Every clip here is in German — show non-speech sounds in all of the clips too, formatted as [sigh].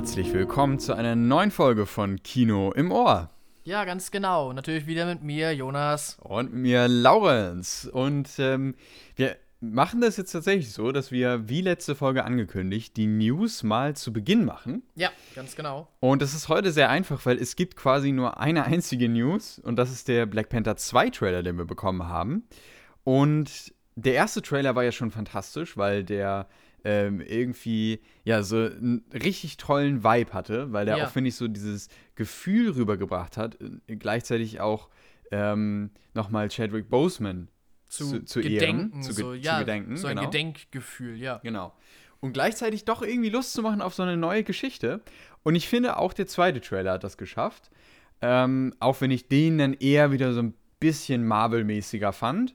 Herzlich willkommen zu einer neuen Folge von Kino im Ohr. Ja, ganz genau. Natürlich wieder mit mir, Jonas. Und mir, Laurenz. Und ähm, wir machen das jetzt tatsächlich so, dass wir, wie letzte Folge angekündigt, die News mal zu Beginn machen. Ja, ganz genau. Und das ist heute sehr einfach, weil es gibt quasi nur eine einzige News und das ist der Black Panther 2 Trailer, den wir bekommen haben. Und der erste Trailer war ja schon fantastisch, weil der ähm, irgendwie ja so einen richtig tollen Vibe hatte, weil der ja. auch, finde ich, so dieses Gefühl rübergebracht hat, äh, gleichzeitig auch ähm, nochmal Chadwick Boseman zu, zu, gedenken, ehren, zu, so, ja, zu gedenken. So ein genau. Gedenkgefühl, ja. Genau. Und gleichzeitig doch irgendwie Lust zu machen auf so eine neue Geschichte. Und ich finde, auch der zweite Trailer hat das geschafft. Ähm, auch wenn ich den dann eher wieder so ein bisschen Marvel-mäßiger fand.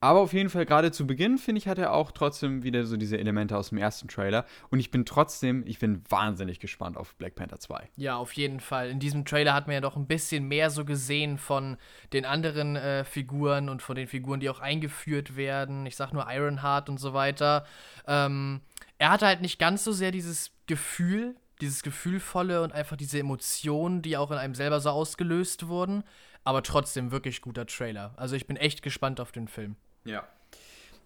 Aber auf jeden Fall, gerade zu Beginn, finde ich, hat er auch trotzdem wieder so diese Elemente aus dem ersten Trailer. Und ich bin trotzdem, ich bin wahnsinnig gespannt auf Black Panther 2. Ja, auf jeden Fall. In diesem Trailer hat man ja doch ein bisschen mehr so gesehen von den anderen äh, Figuren und von den Figuren, die auch eingeführt werden. Ich sag nur Ironheart und so weiter. Ähm, er hatte halt nicht ganz so sehr dieses Gefühl, dieses Gefühlvolle und einfach diese Emotionen, die auch in einem selber so ausgelöst wurden. Aber trotzdem wirklich guter Trailer. Also ich bin echt gespannt auf den Film. Ja.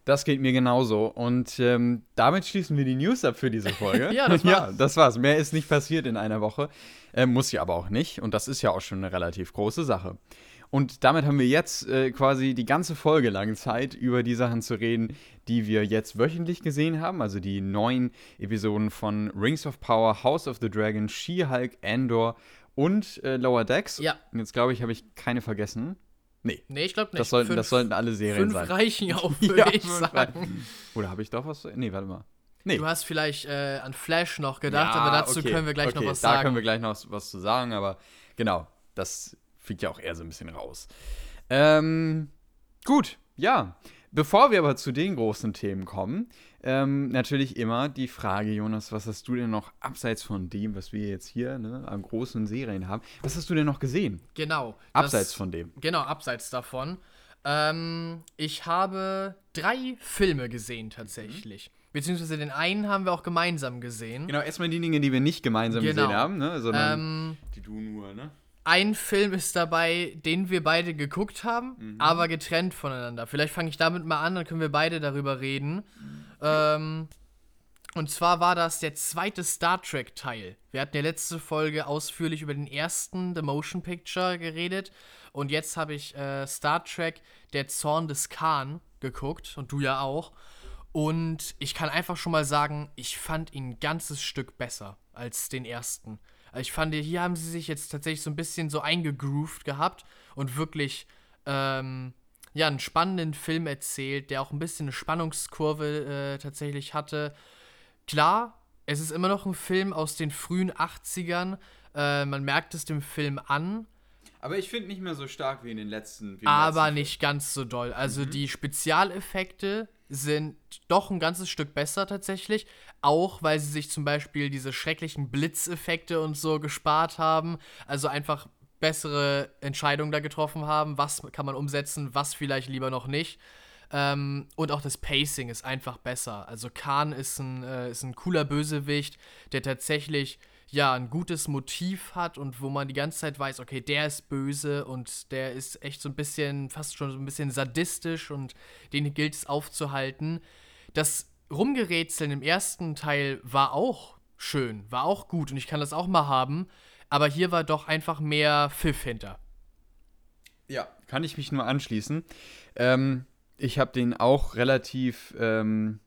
Das geht mir genauso. Und ähm, damit schließen wir die News ab für diese Folge. [laughs] ja, das [laughs] war's. ja, das war's. Mehr ist nicht passiert in einer Woche. Äh, muss ja aber auch nicht. Und das ist ja auch schon eine relativ große Sache. Und damit haben wir jetzt äh, quasi die ganze Folge lang Zeit, über die Sachen zu reden, die wir jetzt wöchentlich gesehen haben. Also die neuen Episoden von Rings of Power, House of the Dragon, She-Hulk, Andor und äh, Lower Decks. Ja. Und jetzt glaube ich, habe ich keine vergessen. Nee. Nee, ich glaube nicht. Das sollten, fünf, das sollten alle Serien fünf sein. [laughs] Fünf reichen auch, würde ja, ich sagen. Oder habe ich doch was? Nee, warte mal. Nee. Du hast vielleicht äh, an Flash noch gedacht, ja, aber dazu okay, können wir gleich okay, noch was da sagen. Da können wir gleich noch was zu sagen, aber genau, das fliegt ja auch eher so ein bisschen raus. Ähm, gut, ja. Bevor wir aber zu den großen Themen kommen, ähm, natürlich immer die Frage, Jonas, was hast du denn noch abseits von dem, was wir jetzt hier ne, an großen Serien haben, was hast du denn noch gesehen? Genau. Abseits das, von dem. Genau, abseits davon. Ähm, ich habe drei Filme gesehen tatsächlich. Mhm. Beziehungsweise den einen haben wir auch gemeinsam gesehen. Genau, erstmal die Dinge, die wir nicht gemeinsam genau. gesehen haben, ne? sondern ähm, die du nur, ne? Ein Film ist dabei, den wir beide geguckt haben, mhm. aber getrennt voneinander. Vielleicht fange ich damit mal an, dann können wir beide darüber reden. Mhm. Ähm, und zwar war das der zweite Star Trek-Teil. Wir hatten ja letzte Folge ausführlich über den ersten The Motion Picture geredet. Und jetzt habe ich äh, Star Trek Der Zorn des Khan geguckt. Und du ja auch. Und ich kann einfach schon mal sagen, ich fand ihn ein ganzes Stück besser als den ersten. Ich fand, hier haben sie sich jetzt tatsächlich so ein bisschen so eingegroovt gehabt und wirklich ähm, ja, einen spannenden Film erzählt, der auch ein bisschen eine Spannungskurve äh, tatsächlich hatte. Klar, es ist immer noch ein Film aus den frühen 80ern. Äh, man merkt es dem Film an. Aber ich finde nicht mehr so stark wie in den letzten. aber letzten nicht ganz so doll. Also mhm. die Spezialeffekte sind doch ein ganzes Stück besser tatsächlich. Auch weil sie sich zum Beispiel diese schrecklichen Blitzeffekte und so gespart haben. Also einfach bessere Entscheidungen da getroffen haben. Was kann man umsetzen, was vielleicht lieber noch nicht. Ähm, und auch das Pacing ist einfach besser. Also Khan ist ein, äh, ist ein cooler Bösewicht, der tatsächlich ja ein gutes Motiv hat und wo man die ganze Zeit weiß, okay, der ist böse und der ist echt so ein bisschen, fast schon so ein bisschen sadistisch und den gilt es aufzuhalten. Das Rumgerätseln im ersten Teil war auch schön, war auch gut und ich kann das auch mal haben, aber hier war doch einfach mehr Pfiff hinter. Ja, kann ich mich nur anschließen. Ähm, ich habe den auch relativ, ähm,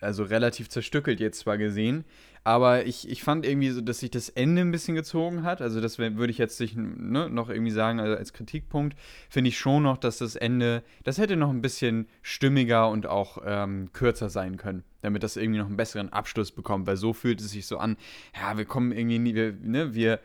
also relativ zerstückelt jetzt zwar gesehen, aber ich, ich fand irgendwie so, dass sich das Ende ein bisschen gezogen hat. Also, das würde ich jetzt nicht, ne, noch irgendwie sagen, also als Kritikpunkt, finde ich schon noch, dass das Ende, das hätte noch ein bisschen stimmiger und auch ähm, kürzer sein können, damit das irgendwie noch einen besseren Abschluss bekommt, weil so fühlt es sich so an, ja, wir kommen irgendwie nie, wir, ne, wir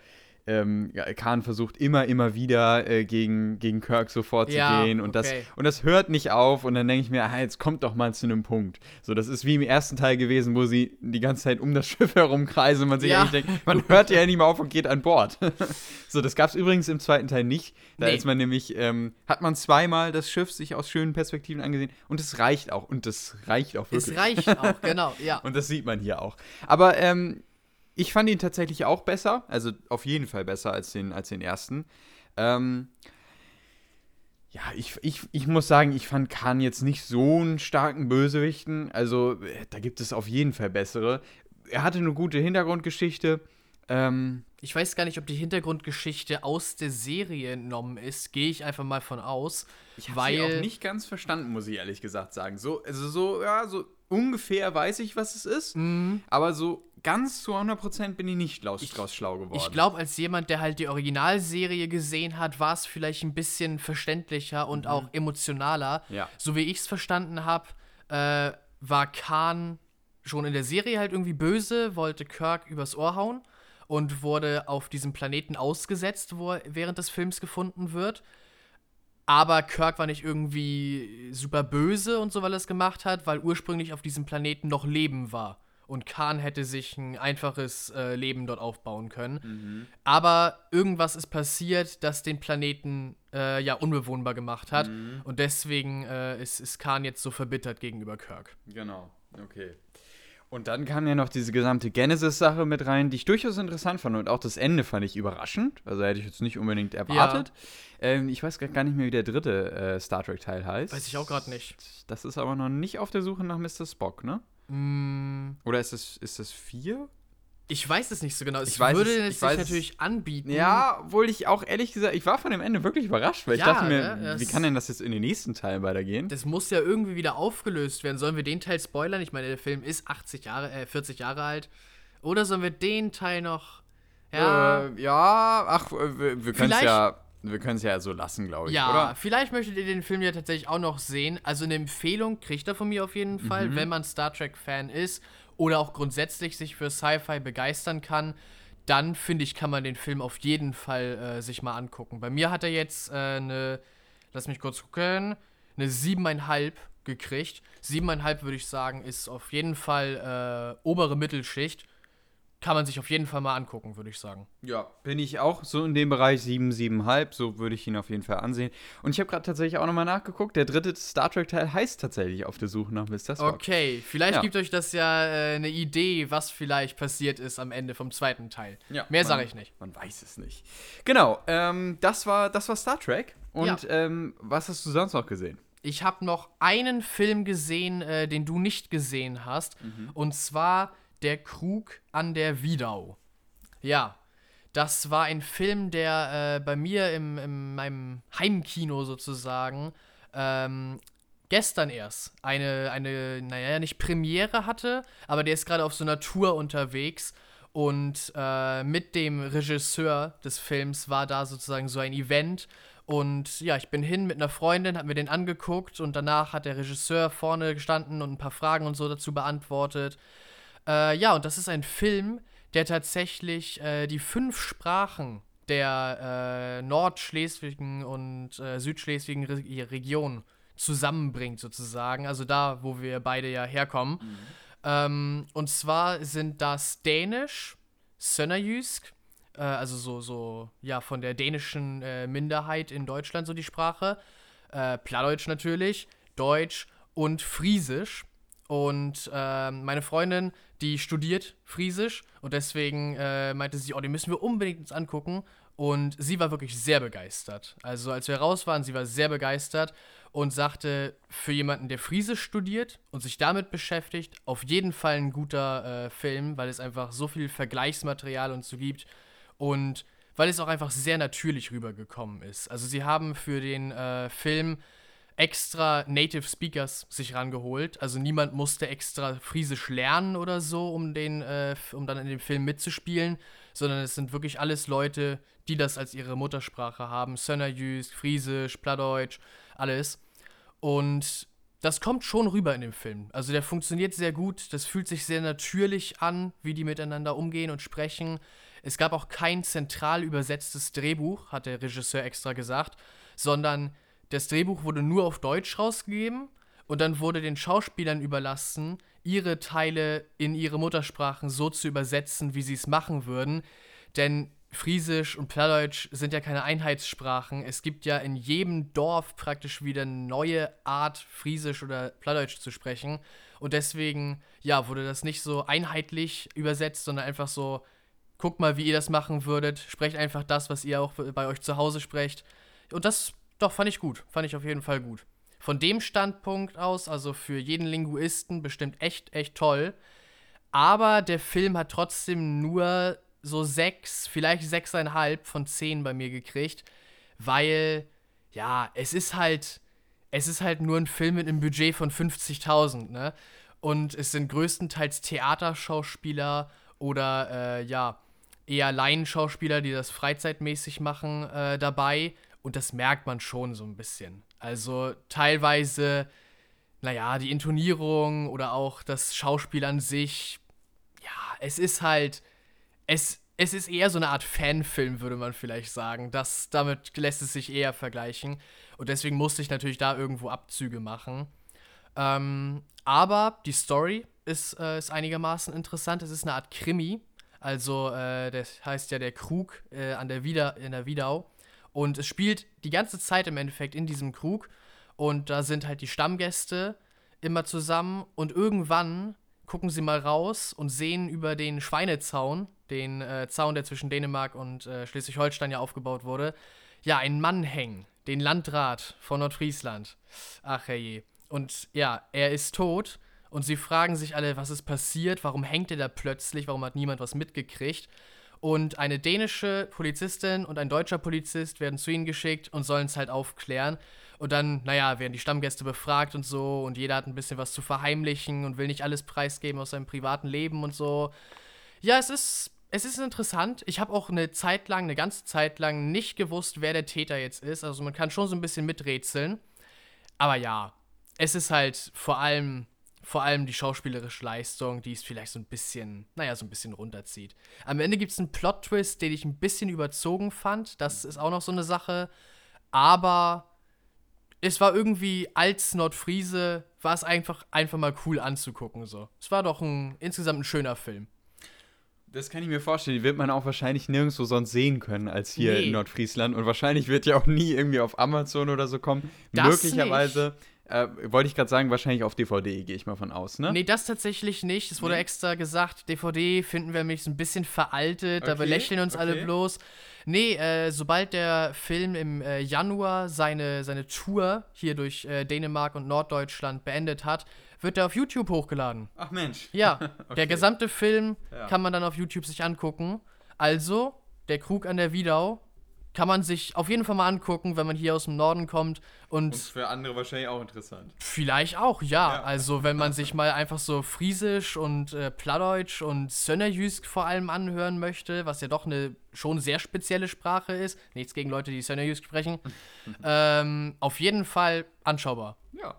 ähm, Khan versucht immer, immer wieder äh, gegen, gegen Kirk so vorzugehen ja, und, okay. das, und das hört nicht auf und dann denke ich mir, ah, jetzt kommt doch mal zu einem Punkt. So, das ist wie im ersten Teil gewesen, wo sie die ganze Zeit um das [laughs] Schiff herumkreisen und man sich ja. eigentlich denkt, man hört ja nicht mehr auf und geht an Bord. [laughs] so, das gab es übrigens im zweiten Teil nicht. Da nee. ist man nämlich, ähm, hat man zweimal das Schiff sich aus schönen Perspektiven angesehen und es reicht auch und das reicht auch wirklich. Es reicht auch, [laughs] genau, ja. und das sieht man hier auch. Aber ähm, ich fand ihn tatsächlich auch besser, also auf jeden Fall besser als den, als den ersten. Ähm, ja, ich, ich, ich muss sagen, ich fand Khan jetzt nicht so einen starken Bösewichten. Also, äh, da gibt es auf jeden Fall bessere. Er hatte eine gute Hintergrundgeschichte. Ähm, ich weiß gar nicht, ob die Hintergrundgeschichte aus der Serie entnommen ist. Gehe ich einfach mal von aus. Ich habe sie auch nicht ganz verstanden, muss ich ehrlich gesagt sagen. So, also so, ja, so ungefähr weiß ich, was es ist. Mhm. Aber so ganz zu 100% bin ich nicht draus schlau geworden. Ich glaube, als jemand, der halt die Originalserie gesehen hat, war es vielleicht ein bisschen verständlicher und mhm. auch emotionaler. Ja. So wie ich es verstanden habe, äh, war Khan schon in der Serie halt irgendwie böse, wollte Kirk übers Ohr hauen und wurde auf diesem Planeten ausgesetzt, wo er während des Films gefunden wird. Aber Kirk war nicht irgendwie super böse und so, weil er es gemacht hat, weil ursprünglich auf diesem Planeten noch Leben war und Khan hätte sich ein einfaches äh, Leben dort aufbauen können. Mhm. Aber irgendwas ist passiert, das den Planeten äh, ja unbewohnbar gemacht hat. Mhm. Und deswegen äh, ist, ist Khan jetzt so verbittert gegenüber Kirk. Genau, okay. Und dann kam ja noch diese gesamte Genesis-Sache mit rein, die ich durchaus interessant fand. Und auch das Ende fand ich überraschend. Also hätte ich jetzt nicht unbedingt erwartet. Ja. Ähm, ich weiß gar nicht mehr, wie der dritte äh, Star Trek-Teil heißt. Weiß ich auch gerade nicht. Das ist aber noch nicht auf der Suche nach Mr. Spock, ne? Mm. Oder ist das, ist das vier? Ich weiß es nicht so genau. Ich, ich würde es, es sich natürlich anbieten. Ja, obwohl ich auch ehrlich gesagt, ich war von dem Ende wirklich überrascht, weil ja, ich dachte mir, ne, wie kann denn das jetzt in den nächsten Teil weitergehen? Das muss ja irgendwie wieder aufgelöst werden. Sollen wir den Teil spoilern? Ich meine, der Film ist 80 Jahre, äh, 40 Jahre alt. Oder sollen wir den Teil noch. Ja, äh, ja ach, wir, wir können es ja. Wir können es ja so lassen, glaube ich, ja, oder? vielleicht möchtet ihr den Film ja tatsächlich auch noch sehen. Also eine Empfehlung kriegt er von mir auf jeden Fall, mhm. wenn man Star Trek-Fan ist oder auch grundsätzlich sich für Sci-Fi begeistern kann. Dann finde ich, kann man den Film auf jeden Fall äh, sich mal angucken. Bei mir hat er jetzt äh, eine, lass mich kurz gucken, eine siebeneinhalb gekriegt. Siebeneinhalb würde ich sagen, ist auf jeden Fall äh, obere Mittelschicht kann man sich auf jeden Fall mal angucken, würde ich sagen. Ja, bin ich auch so in dem Bereich 7, 7,5, so würde ich ihn auf jeden Fall ansehen. Und ich habe gerade tatsächlich auch nochmal nachgeguckt, der dritte Star Trek-Teil heißt tatsächlich Auf der Suche nach Mr. Spock. Okay, vielleicht ja. gibt euch das ja äh, eine Idee, was vielleicht passiert ist am Ende vom zweiten Teil. Ja, Mehr sage ich nicht. Man weiß es nicht. Genau, ähm, das, war, das war Star Trek. Und ja. ähm, was hast du sonst noch gesehen? Ich habe noch einen Film gesehen, äh, den du nicht gesehen hast. Mhm. Und zwar der Krug an der Wiedau. Ja, das war ein Film, der äh, bei mir im, in meinem Heimkino sozusagen ähm, gestern erst eine, eine, naja, nicht Premiere hatte, aber der ist gerade auf so einer Tour unterwegs und äh, mit dem Regisseur des Films war da sozusagen so ein Event und ja, ich bin hin mit einer Freundin, hab mir den angeguckt und danach hat der Regisseur vorne gestanden und ein paar Fragen und so dazu beantwortet. Äh, ja, und das ist ein Film, der tatsächlich äh, die fünf Sprachen der äh, nordschleswigen und äh, südschleswigen Re Region zusammenbringt, sozusagen. Also da, wo wir beide ja herkommen. Mhm. Ähm, und zwar sind das Dänisch, Sönnerjysk, äh, also so, so, ja, von der dänischen äh, Minderheit in Deutschland so die Sprache. Plattdeutsch natürlich, Deutsch und Friesisch. Und äh, meine Freundin, die studiert Friesisch und deswegen äh, meinte sie, oh, den müssen wir unbedingt uns angucken. Und sie war wirklich sehr begeistert. Also als wir raus waren, sie war sehr begeistert und sagte, für jemanden, der Friesisch studiert und sich damit beschäftigt, auf jeden Fall ein guter äh, Film, weil es einfach so viel Vergleichsmaterial und so gibt und weil es auch einfach sehr natürlich rübergekommen ist. Also sie haben für den äh, Film extra Native Speakers sich rangeholt. Also niemand musste extra Friesisch lernen oder so, um, den, äh, um dann in dem Film mitzuspielen, sondern es sind wirklich alles Leute, die das als ihre Muttersprache haben. Sönnerjysk, Friesisch, Plattdeutsch, alles. Und das kommt schon rüber in dem Film. Also der funktioniert sehr gut, das fühlt sich sehr natürlich an, wie die miteinander umgehen und sprechen. Es gab auch kein zentral übersetztes Drehbuch, hat der Regisseur extra gesagt, sondern das Drehbuch wurde nur auf Deutsch rausgegeben und dann wurde den Schauspielern überlassen, ihre Teile in ihre Muttersprachen so zu übersetzen, wie sie es machen würden. Denn Friesisch und Plattdeutsch sind ja keine Einheitssprachen. Es gibt ja in jedem Dorf praktisch wieder eine neue Art, Friesisch oder Plattdeutsch zu sprechen. Und deswegen, ja, wurde das nicht so einheitlich übersetzt, sondern einfach so, guckt mal, wie ihr das machen würdet. Sprecht einfach das, was ihr auch bei euch zu Hause sprecht. Und das, doch, fand ich gut. Fand ich auf jeden Fall gut. Von dem Standpunkt aus, also für jeden Linguisten, bestimmt echt, echt toll. Aber der Film hat trotzdem nur so sechs, vielleicht sechseinhalb von zehn bei mir gekriegt, weil, ja, es ist halt, es ist halt nur ein Film mit einem Budget von 50.000, ne? Und es sind größtenteils Theaterschauspieler oder, äh, ja, eher Laienschauspieler, die das freizeitmäßig machen, äh, dabei. Und das merkt man schon so ein bisschen. Also teilweise, naja, die Intonierung oder auch das Schauspiel an sich, ja, es ist halt, es, es ist eher so eine Art Fanfilm, würde man vielleicht sagen. Das, damit lässt es sich eher vergleichen. Und deswegen musste ich natürlich da irgendwo Abzüge machen. Ähm, aber die Story ist, äh, ist einigermaßen interessant. Es ist eine Art Krimi. Also, äh, das heißt ja der Krug äh, an der Wieder, in der Wiedau. Und es spielt die ganze Zeit im Endeffekt in diesem Krug. Und da sind halt die Stammgäste immer zusammen. Und irgendwann gucken sie mal raus und sehen über den Schweinezaun, den äh, Zaun, der zwischen Dänemark und äh, Schleswig-Holstein ja aufgebaut wurde, ja, einen Mann hängen, den Landrat von Nordfriesland. Ach herrje. Und ja, er ist tot und sie fragen sich alle, was ist passiert, warum hängt er da plötzlich, warum hat niemand was mitgekriegt. Und eine dänische Polizistin und ein deutscher Polizist werden zu ihnen geschickt und sollen es halt aufklären. Und dann, naja, werden die Stammgäste befragt und so und jeder hat ein bisschen was zu verheimlichen und will nicht alles preisgeben aus seinem privaten Leben und so. Ja, es ist es ist interessant. Ich habe auch eine Zeit lang, eine ganze Zeit lang nicht gewusst, wer der Täter jetzt ist. Also man kann schon so ein bisschen miträtseln. Aber ja, es ist halt vor allem, vor allem die schauspielerische Leistung, die es vielleicht so ein bisschen, naja, so ein bisschen runterzieht. Am Ende gibt es einen Plot-Twist, den ich ein bisschen überzogen fand. Das ist auch noch so eine Sache. Aber es war irgendwie als Nordfriese, war es einfach, einfach mal cool anzugucken. So. Es war doch ein, insgesamt ein schöner Film. Das kann ich mir vorstellen. Die wird man auch wahrscheinlich nirgendwo sonst sehen können als hier nee. in Nordfriesland. Und wahrscheinlich wird ja auch nie irgendwie auf Amazon oder so kommen. Das Möglicherweise. Äh, wollte ich gerade sagen, wahrscheinlich auf DVD, gehe ich mal von aus, ne? Nee, das tatsächlich nicht. Es wurde nee. extra gesagt, DVD finden wir nämlich so ein bisschen veraltet, okay, da belächeln uns okay. alle bloß. Nee, äh, sobald der Film im äh, Januar seine, seine Tour hier durch äh, Dänemark und Norddeutschland beendet hat, wird er auf YouTube hochgeladen. Ach Mensch. Ja, [laughs] okay. der gesamte Film ja. kann man dann auf YouTube sich angucken. Also, der Krug an der Wiedau kann man sich auf jeden Fall mal angucken, wenn man hier aus dem Norden kommt. Und, und für andere wahrscheinlich auch interessant. Vielleicht auch, ja. ja. Also, wenn man sich mal einfach so Friesisch und äh, Plattdeutsch und Sönnerjysk vor allem anhören möchte, was ja doch eine schon sehr spezielle Sprache ist. Nichts gegen Leute, die Sönnerjysk sprechen. [laughs] ähm, auf jeden Fall anschaubar. Ja.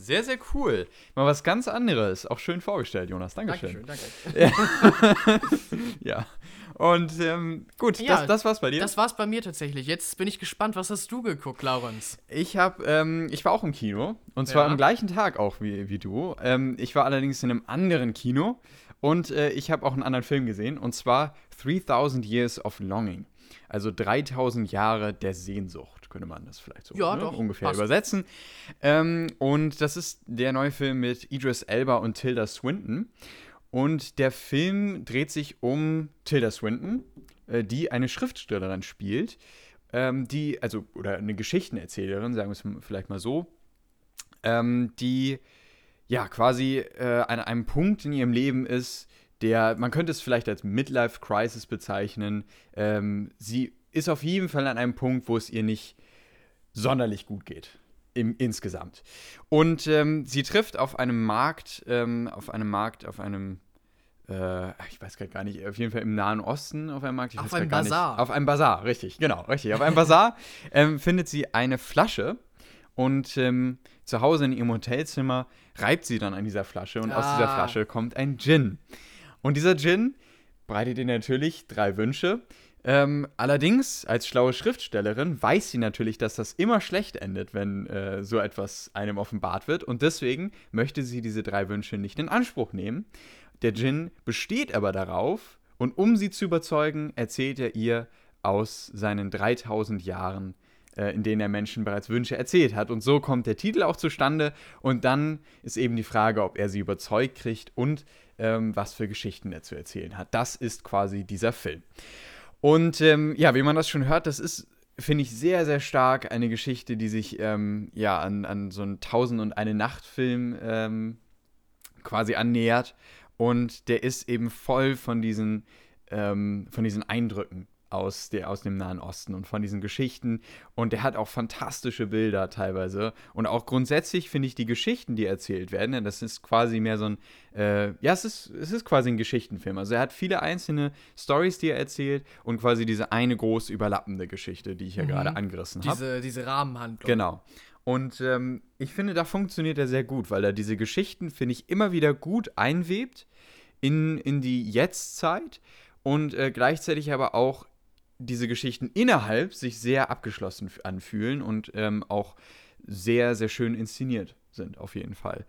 Sehr, sehr cool. Mal was ganz anderes. Auch schön vorgestellt, Jonas. Dankeschön. Dankeschön, danke. [laughs] [laughs] ja. Und ähm, gut, ja, das, das war's bei dir. Das war's bei mir tatsächlich. Jetzt bin ich gespannt, was hast du geguckt, Laurens? Ich hab, ähm, ich war auch im Kino. Und zwar ja. am gleichen Tag auch wie, wie du. Ähm, ich war allerdings in einem anderen Kino. Und äh, ich habe auch einen anderen Film gesehen. Und zwar 3000 Years of Longing. Also 3000 Jahre der Sehnsucht könnte man das vielleicht so ja, ne, doch, ungefähr passt. übersetzen. Ähm, und das ist der neue Film mit Idris Elba und Tilda Swinton. Und der Film dreht sich um Tilda Swinton, äh, die eine Schriftstellerin spielt, ähm, die, also, oder eine Geschichtenerzählerin, sagen wir es vielleicht mal so, ähm, die ja quasi äh, an einem Punkt in ihrem Leben ist, der, man könnte es vielleicht als Midlife Crisis bezeichnen. Ähm, sie ist auf jeden Fall an einem Punkt, wo es ihr nicht sonderlich gut geht. Im, insgesamt. Und ähm, sie trifft auf einem Markt, ähm, auf einem Markt, auf einem, äh, ich weiß gar nicht, auf jeden Fall im Nahen Osten auf einem Markt. auf einem Bazar. Auf einem Bazar, richtig, genau, richtig. Auf einem Bazar [laughs] ähm, findet sie eine Flasche und ähm, zu Hause in ihrem Hotelzimmer reibt sie dann an dieser Flasche und ah. aus dieser ah. Flasche kommt ein Gin. Und dieser Gin bereitet ihr natürlich drei Wünsche. Ähm, allerdings, als schlaue Schriftstellerin, weiß sie natürlich, dass das immer schlecht endet, wenn äh, so etwas einem offenbart wird. Und deswegen möchte sie diese drei Wünsche nicht in Anspruch nehmen. Der Djinn besteht aber darauf Und um sie zu überzeugen, erzählt er ihr aus seinen 3000 Jahren, äh, in denen er Menschen bereits Wünsche erzählt hat. Und so kommt der Titel auch zustande. Und dann ist eben die Frage, ob er sie überzeugt kriegt und ähm, was für Geschichten er zu erzählen hat. Das ist quasi dieser Film. Und ähm, ja, wie man das schon hört, das ist finde ich sehr, sehr stark eine Geschichte, die sich ähm, ja an, an so einen Tausend und eine Nacht-Film ähm, quasi annähert. Und der ist eben voll von diesen, ähm, von diesen Eindrücken aus, der, aus dem Nahen Osten und von diesen Geschichten. Und der hat auch fantastische Bilder teilweise. Und auch grundsätzlich finde ich die Geschichten, die erzählt werden, denn das ist quasi mehr so ein, äh, ja, es ist, es ist quasi ein Geschichtenfilm. Also er hat viele einzelne Stories, die er erzählt und quasi diese eine große überlappende Geschichte, die ich ja mhm. gerade angerissen habe. Diese, diese Rahmenhandlung. Genau. Und ähm, ich finde, da funktioniert er sehr gut, weil er diese Geschichten, finde ich, immer wieder gut einwebt in, in die Jetztzeit und äh, gleichzeitig aber auch diese Geschichten innerhalb sich sehr abgeschlossen anfühlen und ähm, auch sehr, sehr schön inszeniert sind, auf jeden Fall.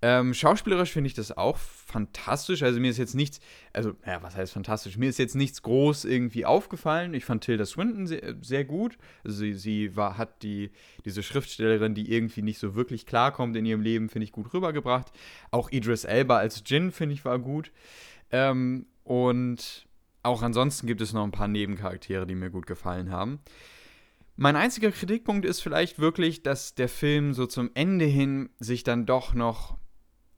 Ähm, schauspielerisch finde ich das auch fantastisch. Also mir ist jetzt nichts, also, ja, was heißt fantastisch? Mir ist jetzt nichts groß irgendwie aufgefallen. Ich fand Tilda Swinton sehr, sehr gut. Also sie, sie war, hat die, diese Schriftstellerin, die irgendwie nicht so wirklich klarkommt in ihrem Leben, finde ich gut rübergebracht. Auch Idris Elba als Jin, finde ich, war gut. Ähm, und auch ansonsten gibt es noch ein paar Nebencharaktere, die mir gut gefallen haben. Mein einziger Kritikpunkt ist vielleicht wirklich, dass der Film so zum Ende hin sich dann doch noch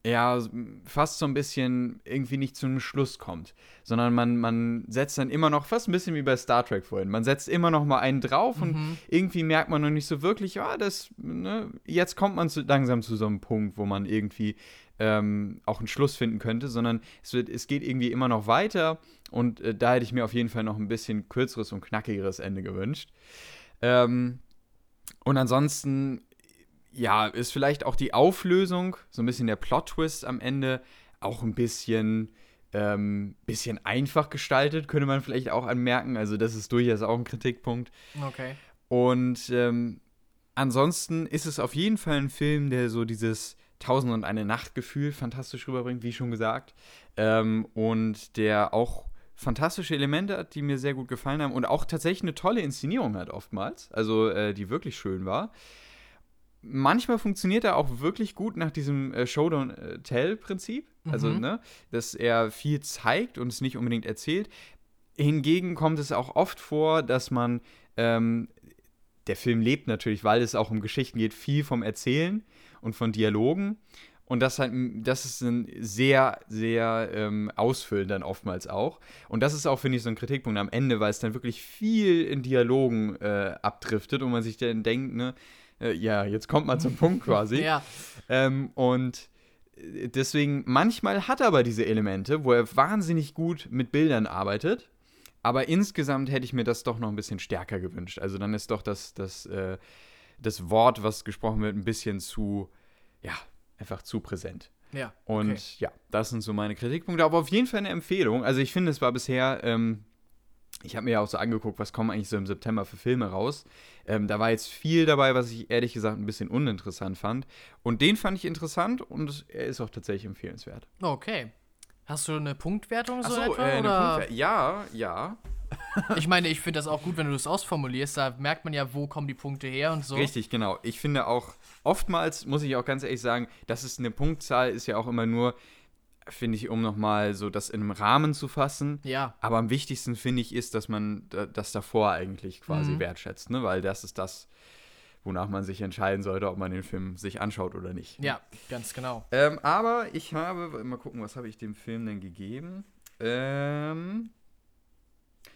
ja, fast so ein bisschen irgendwie nicht zu einem Schluss kommt, sondern man, man setzt dann immer noch, fast ein bisschen wie bei Star Trek vorhin, man setzt immer noch mal einen drauf mhm. und irgendwie merkt man noch nicht so wirklich, ja, das, ne, jetzt kommt man zu, langsam zu so einem Punkt, wo man irgendwie ähm, auch einen Schluss finden könnte, sondern es, wird, es geht irgendwie immer noch weiter und äh, da hätte ich mir auf jeden Fall noch ein bisschen kürzeres und knackigeres Ende gewünscht. Ähm, und ansonsten, ja, ist vielleicht auch die Auflösung, so ein bisschen der Plot-Twist am Ende, auch ein bisschen, ähm, bisschen einfach gestaltet, könnte man vielleicht auch anmerken. Also, das ist durchaus auch ein Kritikpunkt. Okay. Und ähm, ansonsten ist es auf jeden Fall ein Film, der so dieses Tausend und eine Nacht Gefühl fantastisch rüberbringt, wie schon gesagt. Ähm, und der auch fantastische Elemente hat, die mir sehr gut gefallen haben und auch tatsächlich eine tolle Inszenierung hat oftmals, also äh, die wirklich schön war. Manchmal funktioniert er auch wirklich gut nach diesem äh, Show-Don't-Tell-Prinzip, also mhm. ne, dass er viel zeigt und es nicht unbedingt erzählt. Hingegen kommt es auch oft vor, dass man ähm, der Film lebt natürlich, weil es auch um Geschichten geht, viel vom Erzählen und von Dialogen. Und das, halt, das ist ein sehr, sehr ähm, ausfüllend dann oftmals auch. Und das ist auch, finde ich, so ein Kritikpunkt am Ende, weil es dann wirklich viel in Dialogen äh, abdriftet und man sich dann denkt, ne, äh, ja, jetzt kommt man zum [laughs] Punkt quasi. ja. Ähm, und äh, deswegen, manchmal hat er aber diese Elemente, wo er wahnsinnig gut mit Bildern arbeitet. Aber insgesamt hätte ich mir das doch noch ein bisschen stärker gewünscht. Also dann ist doch das, das, äh, das Wort, was gesprochen wird, ein bisschen zu, ja, einfach zu präsent. Ja. Und okay. ja, das sind so meine Kritikpunkte. Aber auf jeden Fall eine Empfehlung. Also ich finde, es war bisher, ähm, ich habe mir ja auch so angeguckt, was kommen eigentlich so im September für Filme raus. Ähm, da war jetzt viel dabei, was ich ehrlich gesagt ein bisschen uninteressant fand. Und den fand ich interessant und er ist auch tatsächlich empfehlenswert. Okay. Hast du eine Punktwertung so, so etwa? Äh, oder? Ja, ja. [laughs] ich meine, ich finde das auch gut, wenn du das ausformulierst. Da merkt man ja, wo kommen die Punkte her und so. Richtig, genau. Ich finde auch, oftmals muss ich auch ganz ehrlich sagen, das ist eine Punktzahl, ist ja auch immer nur, finde ich, um nochmal so das in einem Rahmen zu fassen. Ja. Aber am wichtigsten, finde ich, ist, dass man das davor eigentlich quasi mhm. wertschätzt, ne? Weil das ist das, wonach man sich entscheiden sollte, ob man den Film sich anschaut oder nicht. Ja, ganz genau. Ähm, aber ich habe, mal gucken, was habe ich dem Film denn gegeben? Ähm,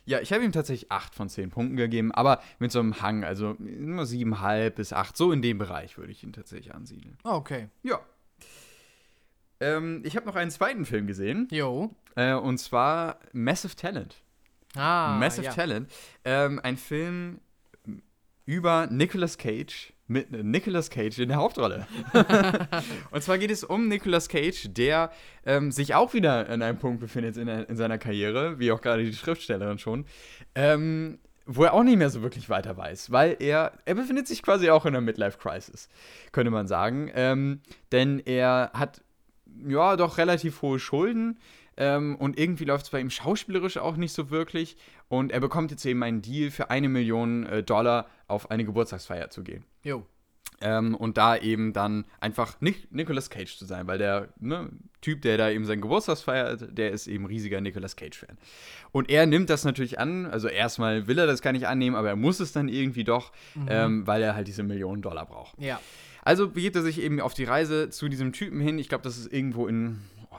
ja, ich habe ihm tatsächlich 8 von 10 Punkten gegeben, aber mit so einem Hang, also nur 7,5 bis 8, so in dem Bereich würde ich ihn tatsächlich ansiedeln. Ah, okay. Ja. Ähm, ich habe noch einen zweiten Film gesehen. Jo. Äh, und zwar Massive Talent. Ah, Massive ja. Talent. Ähm, ein Film über Nicolas Cage mit Nicolas Cage in der Hauptrolle. [laughs] und zwar geht es um Nicolas Cage, der ähm, sich auch wieder an einem Punkt befindet in, in, seiner Karriere, wie auch gerade die Schriftstellerin schon, ähm, wo er auch nicht mehr so wirklich weiter weiß, weil er, er befindet sich quasi auch in einer Midlife-Crisis, könnte man sagen. Ähm, denn er hat, ja, doch relativ hohe Schulden Ähm, und irgendwie läuft es bei ihm schauspielerisch auch nicht so wirklich. Und er bekommt jetzt eben einen Deal für eine Million äh, Dollar auf eine Geburtstagsfeier zu gehen. Jo. Ähm, und da eben dann einfach Nic Nicolas Cage zu sein, weil der ne, Typ, der da eben seinen Geburtstag feiert, der ist eben riesiger Nicolas Cage-Fan. Und er nimmt das natürlich an, also erstmal will er das gar nicht annehmen, aber er muss es dann irgendwie doch, mhm. ähm, weil er halt diese Millionen Dollar braucht. Ja. Also begibt er sich eben auf die Reise zu diesem Typen hin. Ich glaube, das ist irgendwo in oh,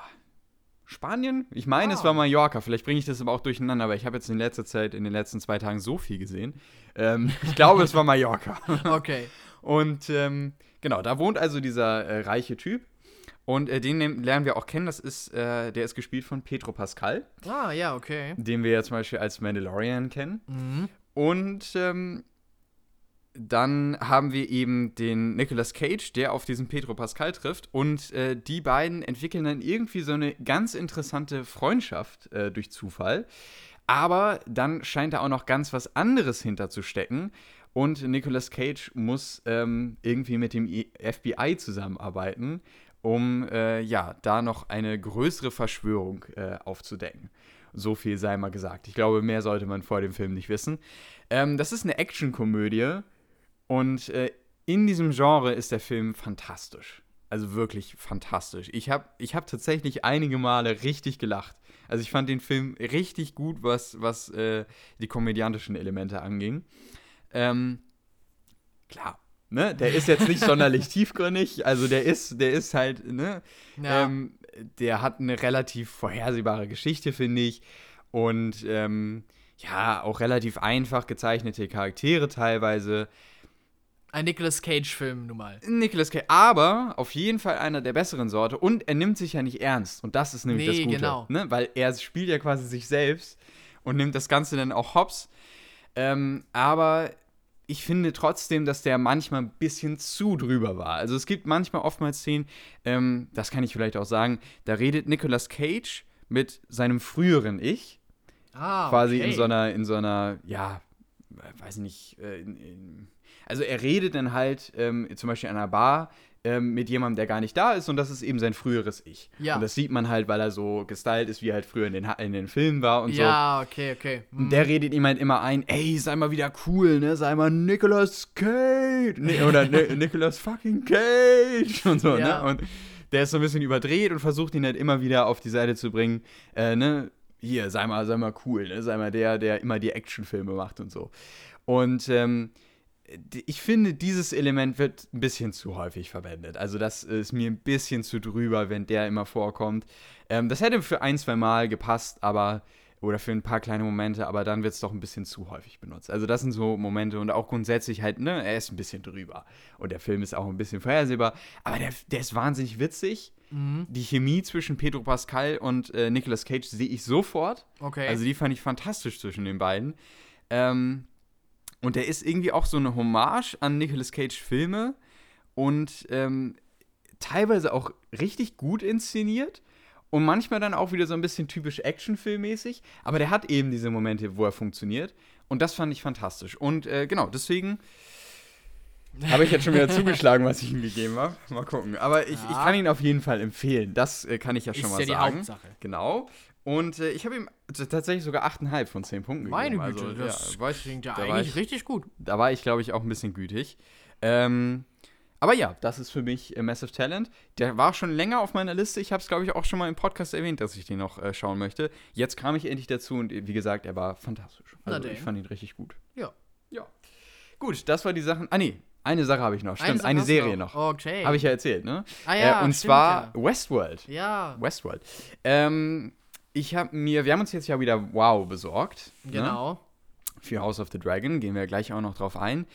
Spanien? Ich meine, ah. es war Mallorca. Vielleicht bringe ich das aber auch durcheinander, aber ich habe jetzt in letzter Zeit, in den letzten zwei Tagen so viel gesehen. Ähm, [laughs] ich glaube, es war Mallorca. [laughs] Okay. Und ähm, genau, da wohnt also dieser äh, reiche Typ. Und äh, den lernen wir auch kennen. Das ist, äh, der ist gespielt von Pedro Pascal. Ah, ja, okay. Den wir ja zum Beispiel als Mandalorian kennen. Mhm. Und ähm, dann haben wir eben den Nicolas Cage, der auf diesen Pedro Pascal trifft. Und äh, die beiden entwickeln dann irgendwie so eine ganz interessante Freundschaft äh, durch Zufall. Aber dann scheint da auch noch ganz was anderes hinterzustecken. Und Nicolas Cage muss ähm, irgendwie mit dem FBI zusammenarbeiten, um äh, ja da noch eine größere Verschwörung äh, aufzudecken. So viel sei mal gesagt. Ich glaube, mehr sollte man vor dem Film nicht wissen. Ähm, das ist eine Actionkomödie und äh, in diesem Genre ist der Film fantastisch. Also wirklich fantastisch. Ich habe ich hab tatsächlich einige Male richtig gelacht. Also ich fand den Film richtig gut, was, was äh, die komödiantischen Elemente anging. Ähm, klar, ne? Der ist jetzt nicht [laughs] sonderlich tiefgründig. Also der ist, der ist halt, ne? Ja. Ähm, der hat eine relativ vorhersehbare Geschichte, finde ich. Und ähm, ja, auch relativ einfach gezeichnete Charaktere teilweise. Ein Nicolas Cage-Film, nun mal. Nicolas Cage, aber auf jeden Fall einer der besseren Sorte. Und er nimmt sich ja nicht ernst. Und das ist nämlich nee, das Gute. Genau. Ne? Weil er spielt ja quasi sich selbst und nimmt das Ganze dann auch hops. Ähm, aber ich finde trotzdem, dass der manchmal ein bisschen zu drüber war. Also es gibt manchmal oftmals Szenen, ähm, das kann ich vielleicht auch sagen, da redet Nicolas Cage mit seinem früheren Ich. Ah, quasi okay. in so einer, in so einer, ja, weiß nicht, äh, in, in, also er redet dann halt ähm, zum Beispiel an einer Bar ähm, mit jemandem, der gar nicht da ist und das ist eben sein früheres Ich. Ja. Und das sieht man halt, weil er so gestylt ist, wie er halt früher in den, in den Filmen war und so. Ja, okay, okay. Und der redet ihm halt immer ein, ey, sei mal wieder cool, ne? Sei mal Nicolas Cage. Ne, oder ne, [laughs] Nicolas fucking Cage und so, ne? ja. ne? Und der ist so ein bisschen überdreht und versucht ihn halt immer wieder auf die Seite zu bringen, äh, ne? Hier, sei mal, sei mal cool, ne? Sei mal der, der immer die Actionfilme macht und so. Und ähm, ich finde, dieses Element wird ein bisschen zu häufig verwendet. Also, das ist mir ein bisschen zu drüber, wenn der immer vorkommt. Ähm, das hätte für ein, zwei Mal gepasst, aber. Oder für ein paar kleine Momente, aber dann wird es doch ein bisschen zu häufig benutzt. Also, das sind so Momente und auch grundsätzlich halt, ne, er ist ein bisschen drüber. Und der Film ist auch ein bisschen vorhersehbar. Aber der, der ist wahnsinnig witzig. Mhm. Die Chemie zwischen Pedro Pascal und äh, Nicolas Cage sehe ich sofort. Okay. Also, die fand ich fantastisch zwischen den beiden. Ähm, und der ist irgendwie auch so eine Hommage an Nicolas Cage Filme und ähm, teilweise auch richtig gut inszeniert und manchmal dann auch wieder so ein bisschen typisch Actionfilmmäßig. Aber der hat eben diese Momente, wo er funktioniert. Und das fand ich fantastisch. Und äh, genau, deswegen habe ich jetzt schon wieder [laughs] zugeschlagen, was ich ihm gegeben habe. Mal gucken. Aber ich, ja. ich kann ihn auf jeden Fall empfehlen. Das äh, kann ich ja schon ist mal ja sagen. Die Hauptsache. Genau. Und äh, ich habe ihm tatsächlich sogar 8,5 von 10 Punkten Meine gegeben. Güte, also, das ja, war klingt ja eigentlich ich, richtig gut. Da war ich, glaube ich, auch ein bisschen gütig. Ähm, aber ja, das ist für mich äh, Massive Talent. Der war schon länger auf meiner Liste. Ich habe es, glaube ich, auch schon mal im Podcast erwähnt, dass ich den noch äh, schauen möchte. Jetzt kam ich endlich dazu und wie gesagt, er war fantastisch. Also ich fand ihn richtig gut. Ja. Ja. Gut, das war die Sachen. Ah, nee. Eine Sache habe ich noch, stimmt, eine, eine Serie noch. noch. Okay. Habe ich ja erzählt, ne? Ah ja, äh, Und stimmt, zwar ja. Westworld. Ja. Westworld. Ähm, ich habe mir, wir haben uns jetzt ja wieder Wow besorgt. Genau. Ne? Für House of the Dragon, gehen wir gleich auch noch drauf ein.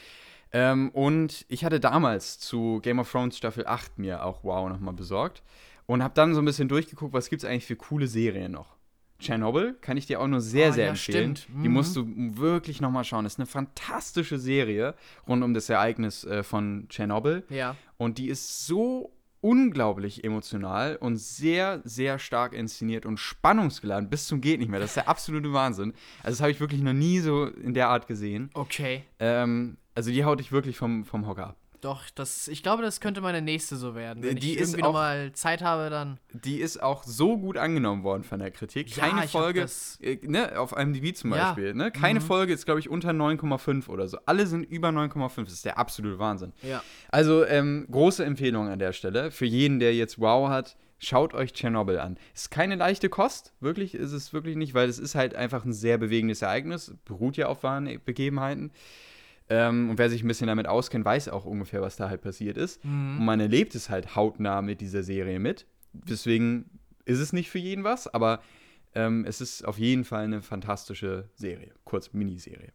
Ähm, und ich hatte damals zu Game of Thrones Staffel 8 mir auch Wow nochmal besorgt. Und habe dann so ein bisschen durchgeguckt, was gibt es eigentlich für coole Serien noch. Tschernobyl kann ich dir auch nur sehr, Ah, sehr ja, empfehlen. stimmt. Die Mhm. musst du wirklich nochmal schauen. Das ist eine fantastische Serie rund um das Ereignis äh, von Tschernobyl. Ja. Und die ist so unglaublich emotional und sehr, sehr stark inszeniert und spannungsgeladen bis zum geht nicht mehr. Das ist der absolute Wahnsinn. Also das habe ich wirklich noch nie so in der Art gesehen. Okay. Ähm, also die haut dich wirklich vom, vom Hocker ab. Doch, das, ich glaube, das könnte meine nächste so werden. Wenn Die ich irgendwie nochmal Zeit habe, dann. Die ist auch so gut angenommen worden von der Kritik. Ja, Keine Folge, das- äh, ne, auf IMDb zum Ja. Beispiel, ne? Keine Mhm. Folge ist, glaube ich, unter 9,5 oder so. Alle sind über 9,5. Das ist der absolute Wahnsinn. Ja. Also, ähm, große Empfehlung an der Stelle. Für jeden, der jetzt Wow hat, schaut euch Tschernobyl an. Ist keine leichte Kost, wirklich ist es wirklich nicht, weil es ist halt einfach ein sehr bewegendes Ereignis. Beruht ja auf wahren Begebenheiten. Ähm, und wer sich ein bisschen damit auskennt, weiß auch ungefähr, was da halt passiert ist. Mhm. Und man erlebt es halt hautnah mit dieser Serie mit. Deswegen ist es nicht für jeden was, aber ähm, es ist auf jeden Fall eine fantastische Serie. Kurz Miniserie.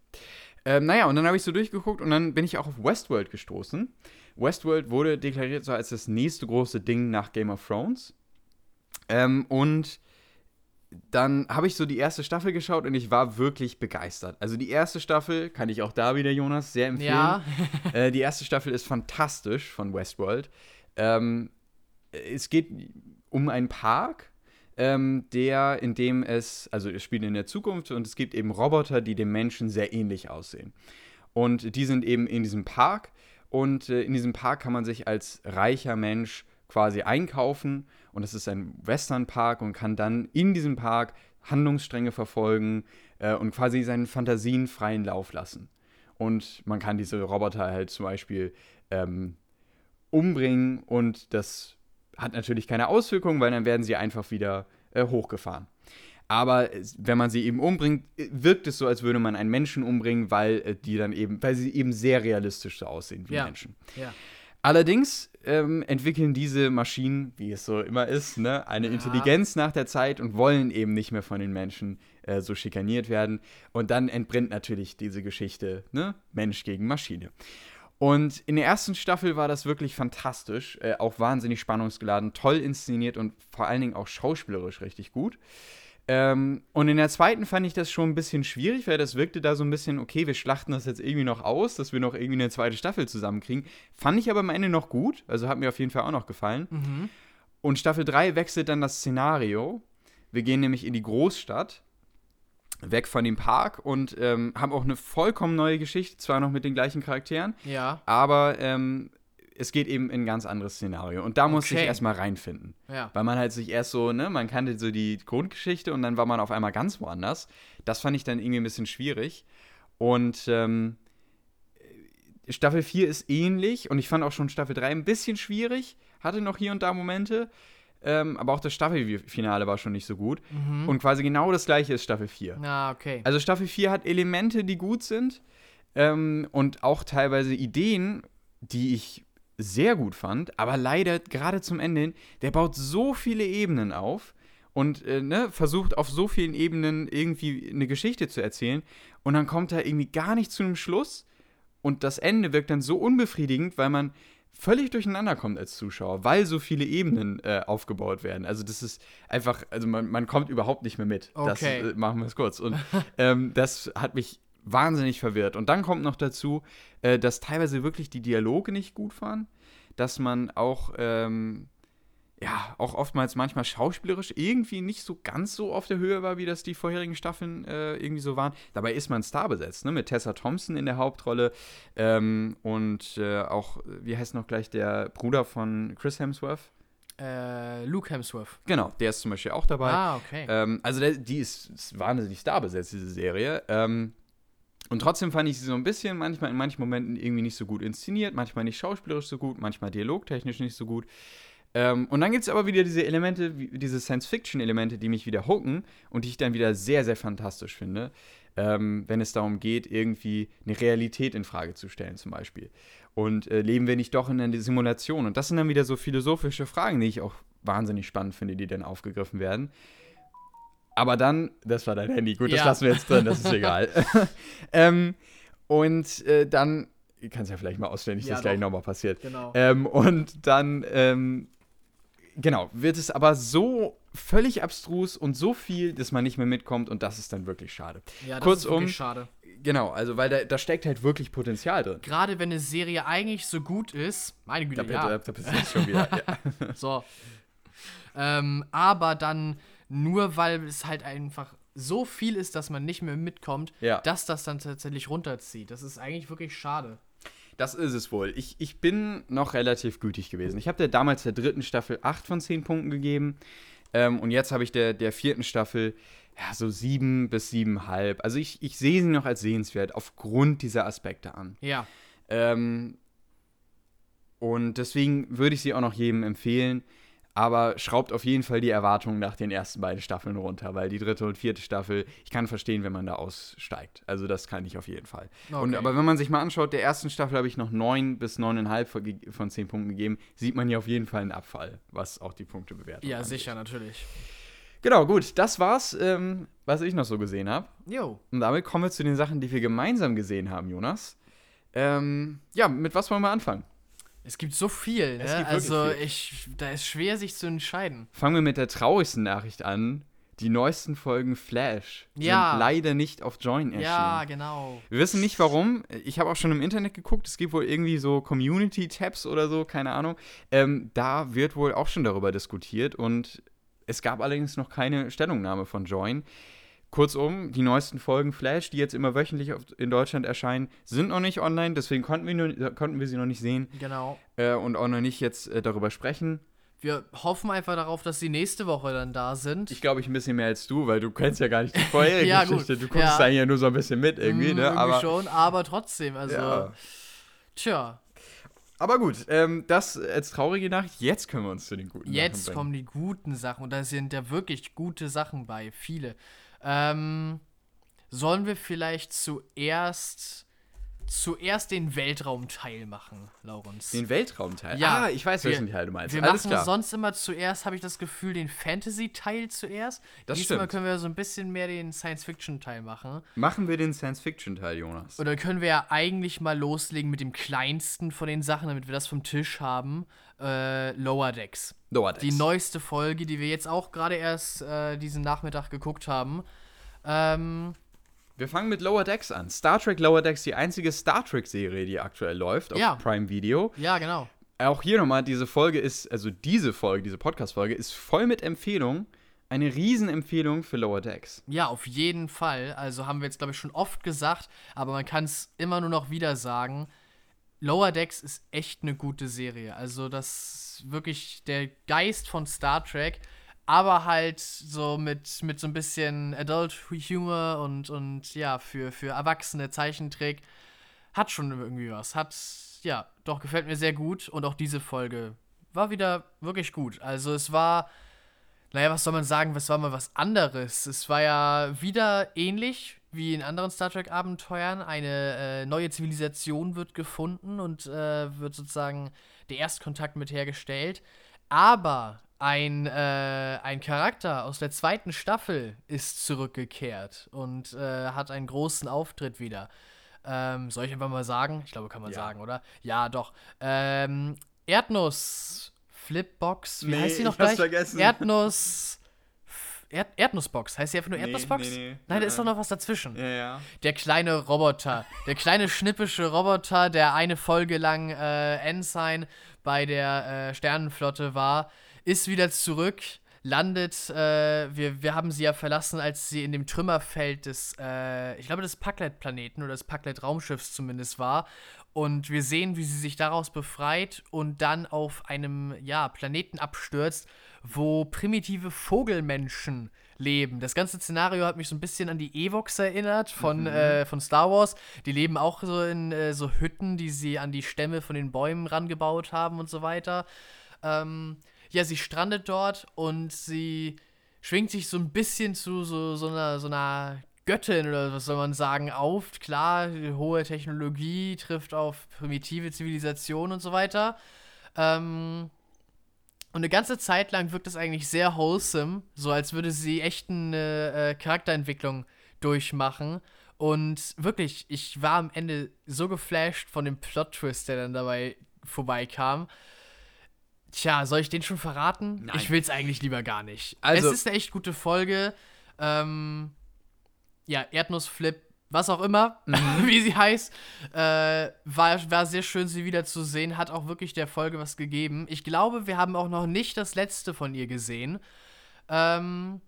Ähm, naja, und dann habe ich so durchgeguckt und dann bin ich auch auf Westworld gestoßen. Westworld wurde deklariert so als das nächste große Ding nach Game of Thrones. Ähm, und dann habe ich so die erste Staffel geschaut und ich war wirklich begeistert. Also die erste Staffel kann ich auch da wieder, Jonas, sehr empfehlen. Ja. [laughs] Äh, die erste Staffel ist fantastisch von Westworld. Ähm, es geht um einen Park, ähm, der, in dem es, also es spielt in der Zukunft und es gibt eben Roboter, die dem Menschen sehr ähnlich aussehen. Und die sind eben in diesem Park und äh, in diesem Park kann man sich als reicher Mensch quasi einkaufen und es ist ein Westernpark und kann dann in diesem Park Handlungsstränge verfolgen äh, und quasi seinen Fantasien freien Lauf lassen. Und man kann diese Roboter halt zum Beispiel ähm, umbringen und das hat natürlich keine Auswirkungen, weil dann werden sie einfach wieder äh, hochgefahren. Aber wenn man sie eben umbringt, äh, wirkt es so, als würde man einen Menschen umbringen, weil äh, die dann eben, weil sie eben sehr realistisch so aussehen wie Ja. Menschen. ja. Allerdings ähm, entwickeln diese Maschinen, wie es so immer ist, ne, eine Ja. Intelligenz nach der Zeit und wollen eben nicht mehr von den Menschen äh, so schikaniert werden. Und dann entbrennt natürlich diese Geschichte, ne, Mensch gegen Maschine. Und in der ersten Staffel war das wirklich fantastisch, äh, auch wahnsinnig spannungsgeladen, toll inszeniert und vor allen Dingen auch schauspielerisch richtig gut. Ähm, und in der zweiten fand ich das schon ein bisschen schwierig, weil das wirkte da so ein bisschen, okay, wir schlachten das jetzt irgendwie noch aus, dass wir noch irgendwie eine zweite Staffel zusammenkriegen. Fand ich aber am Ende noch gut, also hat mir auf jeden Fall auch noch gefallen. Mhm. Und Staffel 3 wechselt dann das Szenario. Wir gehen nämlich in die Großstadt, weg von dem Park und ähm, haben auch eine vollkommen neue Geschichte, zwar noch mit den gleichen Charakteren, Ja. aber ähm, es geht eben in ein ganz anderes Szenario. Und da musste ich Okay. erstmal reinfinden. Ja. Weil man halt sich erst so, ne, man kannte so die Grundgeschichte und dann war man auf einmal ganz woanders. Das fand ich dann irgendwie ein bisschen schwierig. Und ähm, Staffel 4 ist ähnlich und ich fand auch schon Staffel 3 ein bisschen schwierig. Hatte noch hier und da Momente. Ähm, aber auch das Staffelfinale war schon nicht so gut. Mhm. Und quasi genau das gleiche ist Staffel 4. Na, okay. Also Staffel 4 hat Elemente, die gut sind ähm, und auch teilweise Ideen, die ich sehr gut fand, aber leider gerade zum Ende hin, der baut so viele Ebenen auf und äh, ne, versucht auf so vielen Ebenen irgendwie eine Geschichte zu erzählen und dann kommt er irgendwie gar nicht zu einem Schluss und das Ende wirkt dann so unbefriedigend, weil man völlig durcheinander kommt als Zuschauer, weil so viele Ebenen äh, aufgebaut werden. Also das ist einfach, also man, man kommt überhaupt nicht mehr mit. Das Okay. äh, machen wir es kurz. Und [laughs] ähm, das hat mich wahnsinnig verwirrt. Und dann kommt noch dazu, äh, dass teilweise wirklich die Dialoge nicht gut waren, dass man auch, ähm, ja, auch oftmals manchmal schauspielerisch irgendwie nicht so ganz so auf der Höhe war, wie das die vorherigen Staffeln äh, irgendwie so waren. Dabei ist man Star besetzt, ne? Mit Tessa Thompson in der Hauptrolle ähm, und äh, auch, wie heißt noch gleich der Bruder von Chris Hemsworth? Äh, Luke Hemsworth. Genau, der ist zum Beispiel auch dabei. Ah, okay. Ähm, also der, die ist, ist wahnsinnig starbesetzt, diese Serie. Ähm, und trotzdem fand ich sie so ein bisschen, manchmal in manchen Momenten irgendwie nicht so gut inszeniert, manchmal nicht schauspielerisch so gut, manchmal dialogtechnisch nicht so gut. Ähm, und dann gibt es aber wieder diese Elemente, diese Science-Fiction-Elemente, die mich wieder hooken und die ich dann wieder sehr, sehr fantastisch finde, ähm, wenn es darum geht, irgendwie eine Realität in Frage zu stellen, zum Beispiel. Und äh, leben wir nicht doch in einer Simulation? Und das sind dann wieder so philosophische Fragen, die ich auch wahnsinnig spannend finde, die dann aufgegriffen werden. Aber dann, das war dein Handy, gut, das Ja. lassen wir jetzt drin, das ist egal. [laughs] [laughs] ähm, und äh, dann, du kannst ja vielleicht mal auswendig, Ja, dass gleich nochmal passiert. genau. Ähm, und dann, ähm, genau, wird es aber so völlig abstrus und so viel, dass man nicht mehr mitkommt und das ist dann wirklich schade. ja, das kurzum- ist wirklich schade. Genau, also weil da, da steckt halt wirklich Potenzial drin. Gerade wenn eine Serie eigentlich so gut ist, meine Güte, Da, ja. da, da passiert schon wieder. [laughs] ja. So. Ähm, aber dann nur weil es halt einfach so viel ist, dass man nicht mehr mitkommt, Ja. dass das dann tatsächlich runterzieht. Das ist eigentlich wirklich schade. Das ist es wohl. Ich, ich bin noch relativ gütig gewesen. Ich habe der damals der dritten Staffel 8 von 10 Punkten gegeben. Ähm, und jetzt habe ich der, der vierten Staffel ja, so 7 bis 7,5. Also ich, ich sehe sie noch als sehenswert aufgrund dieser Aspekte an. Ja. Ähm, und deswegen würde ich sie auch noch jedem empfehlen aber schraubt auf jeden Fall die Erwartungen nach den ersten beiden Staffeln runter, weil die dritte und vierte Staffel, ich kann verstehen, wenn man da aussteigt. Also das kann ich auf jeden Fall. Okay. Und, aber wenn man sich mal anschaut, der ersten Staffel habe ich noch neun bis neuneinhalb von zehn Punkten gegeben, sieht man hier auf jeden Fall einen Abfall, was auch die Punkte bewertet. Ja, angeht. sicher, natürlich. Genau, gut, das war's, ähm, was ich noch so gesehen habe. Jo. Und damit kommen wir zu den Sachen, die wir gemeinsam gesehen haben, Jonas. Ähm, ja, mit was wollen wir anfangen? Es gibt so viel, ne? Also viel. ich, da ist schwer, sich zu entscheiden. Fangen wir mit der traurigsten Nachricht an. Die neuesten Folgen Flash ja. sind leider nicht auf Join erschienen. Ja, genau. Wir wissen nicht warum. Ich habe auch schon im Internet geguckt. Es gibt wohl irgendwie so Community-Tabs oder so, keine Ahnung. Ähm, da wird wohl auch schon darüber diskutiert und es gab allerdings noch keine Stellungnahme von Join. Kurzum, die neuesten Folgen Flash, die jetzt immer wöchentlich in Deutschland erscheinen, sind noch nicht online, deswegen konnten wir, nur, konnten wir sie noch nicht sehen. Genau. Äh, und auch noch nicht jetzt äh, darüber sprechen. Wir hoffen einfach darauf, dass sie nächste Woche dann da sind. Ich glaube, ich ein bisschen mehr als du, weil du kennst ja gar nicht die vorherige [laughs] ja, Geschichte. Du guckst ja. da ja nur so ein bisschen mit irgendwie, mm, ne? Irgendwie aber schon, aber trotzdem, also. Ja. Tja. Aber gut, ähm, das als traurige Nachricht. Jetzt können wir uns zu den guten jetzt Sachen Jetzt kommen die guten Sachen. Und da sind ja wirklich gute Sachen bei. Viele. Ähm, sollen wir vielleicht zuerst zuerst den Weltraumteil machen, Laurens. Den Weltraumteil? Ja. Ah, ich weiß, welchen Teil du meinst. Wir Alles machen klar. sonst immer zuerst, habe ich das Gefühl, den Fantasy-Teil zuerst. Das Diesmal stimmt. können wir so ein bisschen mehr den Science-Fiction-Teil machen. Machen wir den Science-Fiction-Teil, Jonas. Oder können wir ja eigentlich mal loslegen mit dem kleinsten von den Sachen, damit wir das vom Tisch haben. Äh, Lower Decks. Lower Decks. Die neueste Folge, die wir jetzt auch gerade erst äh, diesen Nachmittag geguckt haben. Ähm, wir fangen mit Lower Decks an. Star Trek Lower Decks, die einzige Star Trek-Serie, die aktuell läuft auf ja. Prime Video. Ja, genau. Auch hier nochmal, diese Folge ist, also diese Folge, diese Podcast-Folge ist voll mit Empfehlungen. Eine Riesenempfehlung für Lower Decks. Ja, auf jeden Fall. Also haben wir jetzt, glaube ich, schon oft gesagt, aber man kann es immer nur noch wieder sagen. Lower Decks ist echt eine gute Serie. Also, das ist wirklich der Geist von Star Trek aber halt so mit, mit so ein bisschen Adult Humor und, und ja, für, für Erwachsene Zeichentrick. Hat schon irgendwie was. Hat, ja, doch, gefällt mir sehr gut. Und auch diese Folge war wieder wirklich gut. Also es war, naja, was soll man sagen, es war mal was anderes. Es war ja wieder ähnlich wie in anderen Star Trek-Abenteuern. Eine äh, neue Zivilisation wird gefunden und äh, wird sozusagen der Erstkontakt mit hergestellt. Aber ein, äh, ein Charakter aus der zweiten Staffel ist zurückgekehrt und äh, hat einen großen Auftritt wieder. Ähm, soll ich einfach mal sagen? Ich glaube, kann man ja. sagen, oder? Ja, doch. Ähm, Erdnuss Flipbox. Wie nee, heißt die noch ich gleich? vergessen. Erdnuss. Erd Erdnussbox. Heißt die einfach nur nee, Erdnussbox? Nee, nee. Nein, da ist doch noch was dazwischen. Ja, ja. Der kleine Roboter. der kleine schnippische Roboter, der eine Folge lang äh, Ensign bei der äh, Sternenflotte war ist wieder zurück, landet, äh, wir, wir haben sie ja verlassen, als sie in dem Trümmerfeld des, äh, ich glaube, des Packlet-Planeten oder des Packlet-Raumschiffs zumindest war. Und wir sehen, wie sie sich daraus befreit und dann auf einem, ja, Planeten abstürzt, wo primitive Vogelmenschen leben. Das ganze Szenario hat mich so ein bisschen an die Evox erinnert von, mhm. äh, von Star Wars. Die leben auch so in äh, so Hütten, die sie an die Stämme von den Bäumen rangebaut haben und so weiter. Ähm, ja, sie strandet dort und sie schwingt sich so ein bisschen zu so, so, einer, so einer Göttin oder was soll man sagen auf. Klar, hohe Technologie trifft auf primitive Zivilisation und so weiter. Ähm, und eine ganze Zeit lang wirkt es eigentlich sehr wholesome, so als würde sie echt eine äh, Charakterentwicklung durchmachen. Und wirklich, ich war am Ende so geflasht von dem Plot-Twist, der dann dabei vorbeikam. Tja, soll ich den schon verraten? Nein. Ich will es eigentlich lieber gar nicht. Also, es ist eine echt gute Folge. Ähm, ja, Erdnussflip, was auch immer, mhm. [laughs] wie sie heißt. Äh, war, war sehr schön, sie wiederzusehen. Hat auch wirklich der Folge was gegeben. Ich glaube, wir haben auch noch nicht das letzte von ihr gesehen. Ähm,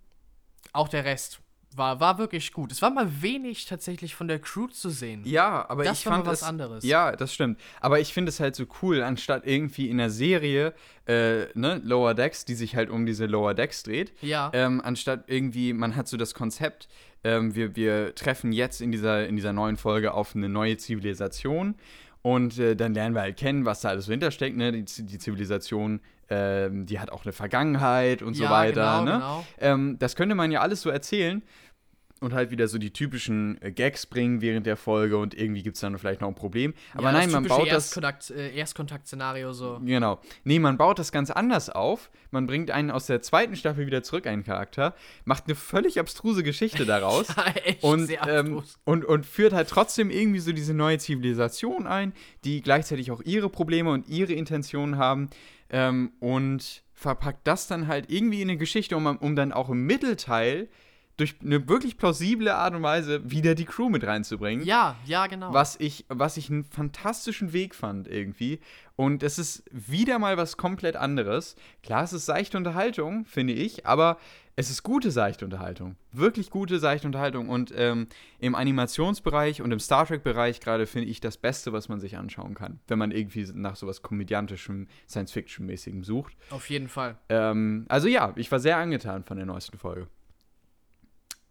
auch der Rest war, war wirklich gut. Es war mal wenig tatsächlich von der Crew zu sehen. Ja, aber Das ich fand was es, anderes. Ja, das stimmt. Aber ich finde es halt so cool, anstatt irgendwie in der Serie, äh, ne, Lower Decks, die sich halt um diese Lower Decks dreht, Ja. ähm, anstatt irgendwie, man hat so das Konzept, ähm, wir, wir treffen jetzt in dieser, in dieser neuen Folge auf eine neue Zivilisation und äh, dann lernen wir halt kennen, was da alles so hintersteckt, ne? Die, die Zivilisation, ähm, die hat auch eine Vergangenheit und so Ja, weiter, genau, ne? genau. Ähm, das könnte man ja alles so erzählen und halt wieder so die typischen äh, Gags bringen während der Folge und irgendwie gibt es dann vielleicht noch ein Problem. Aber ja, nein, das man baut das. Erstkontakt, äh, Erstkontakt-Szenario so. Genau. Nee, man baut das ganz anders auf. Man bringt einen aus der zweiten Staffel wieder zurück, einen Charakter, macht eine völlig abstruse Geschichte [laughs] daraus. Ja, echt Und, sehr ähm, und, und führt halt trotzdem irgendwie so diese neue Zivilisation ein, die gleichzeitig auch ihre Probleme und ihre Intentionen haben ähm, und verpackt das dann halt irgendwie in eine Geschichte, um, um dann auch im Mittelteil durch eine wirklich plausible Art und Weise wieder die Crew mit reinzubringen. Ja, ja, genau. Was ich, was ich einen fantastischen Weg fand irgendwie. Und es ist wieder mal was komplett anderes. Klar, es ist seichte Unterhaltung, finde ich, aber es ist gute seichte Unterhaltung. Wirklich gute seichte Unterhaltung. Und ähm, im Animationsbereich und im Star Trek-Bereich gerade finde ich das Beste, was man sich anschauen kann, wenn man irgendwie nach sowas komödiantischem, Science-Fiction-mäßigem sucht. Auf jeden Fall. Ähm, also ja, ich war sehr angetan von der neuesten Folge.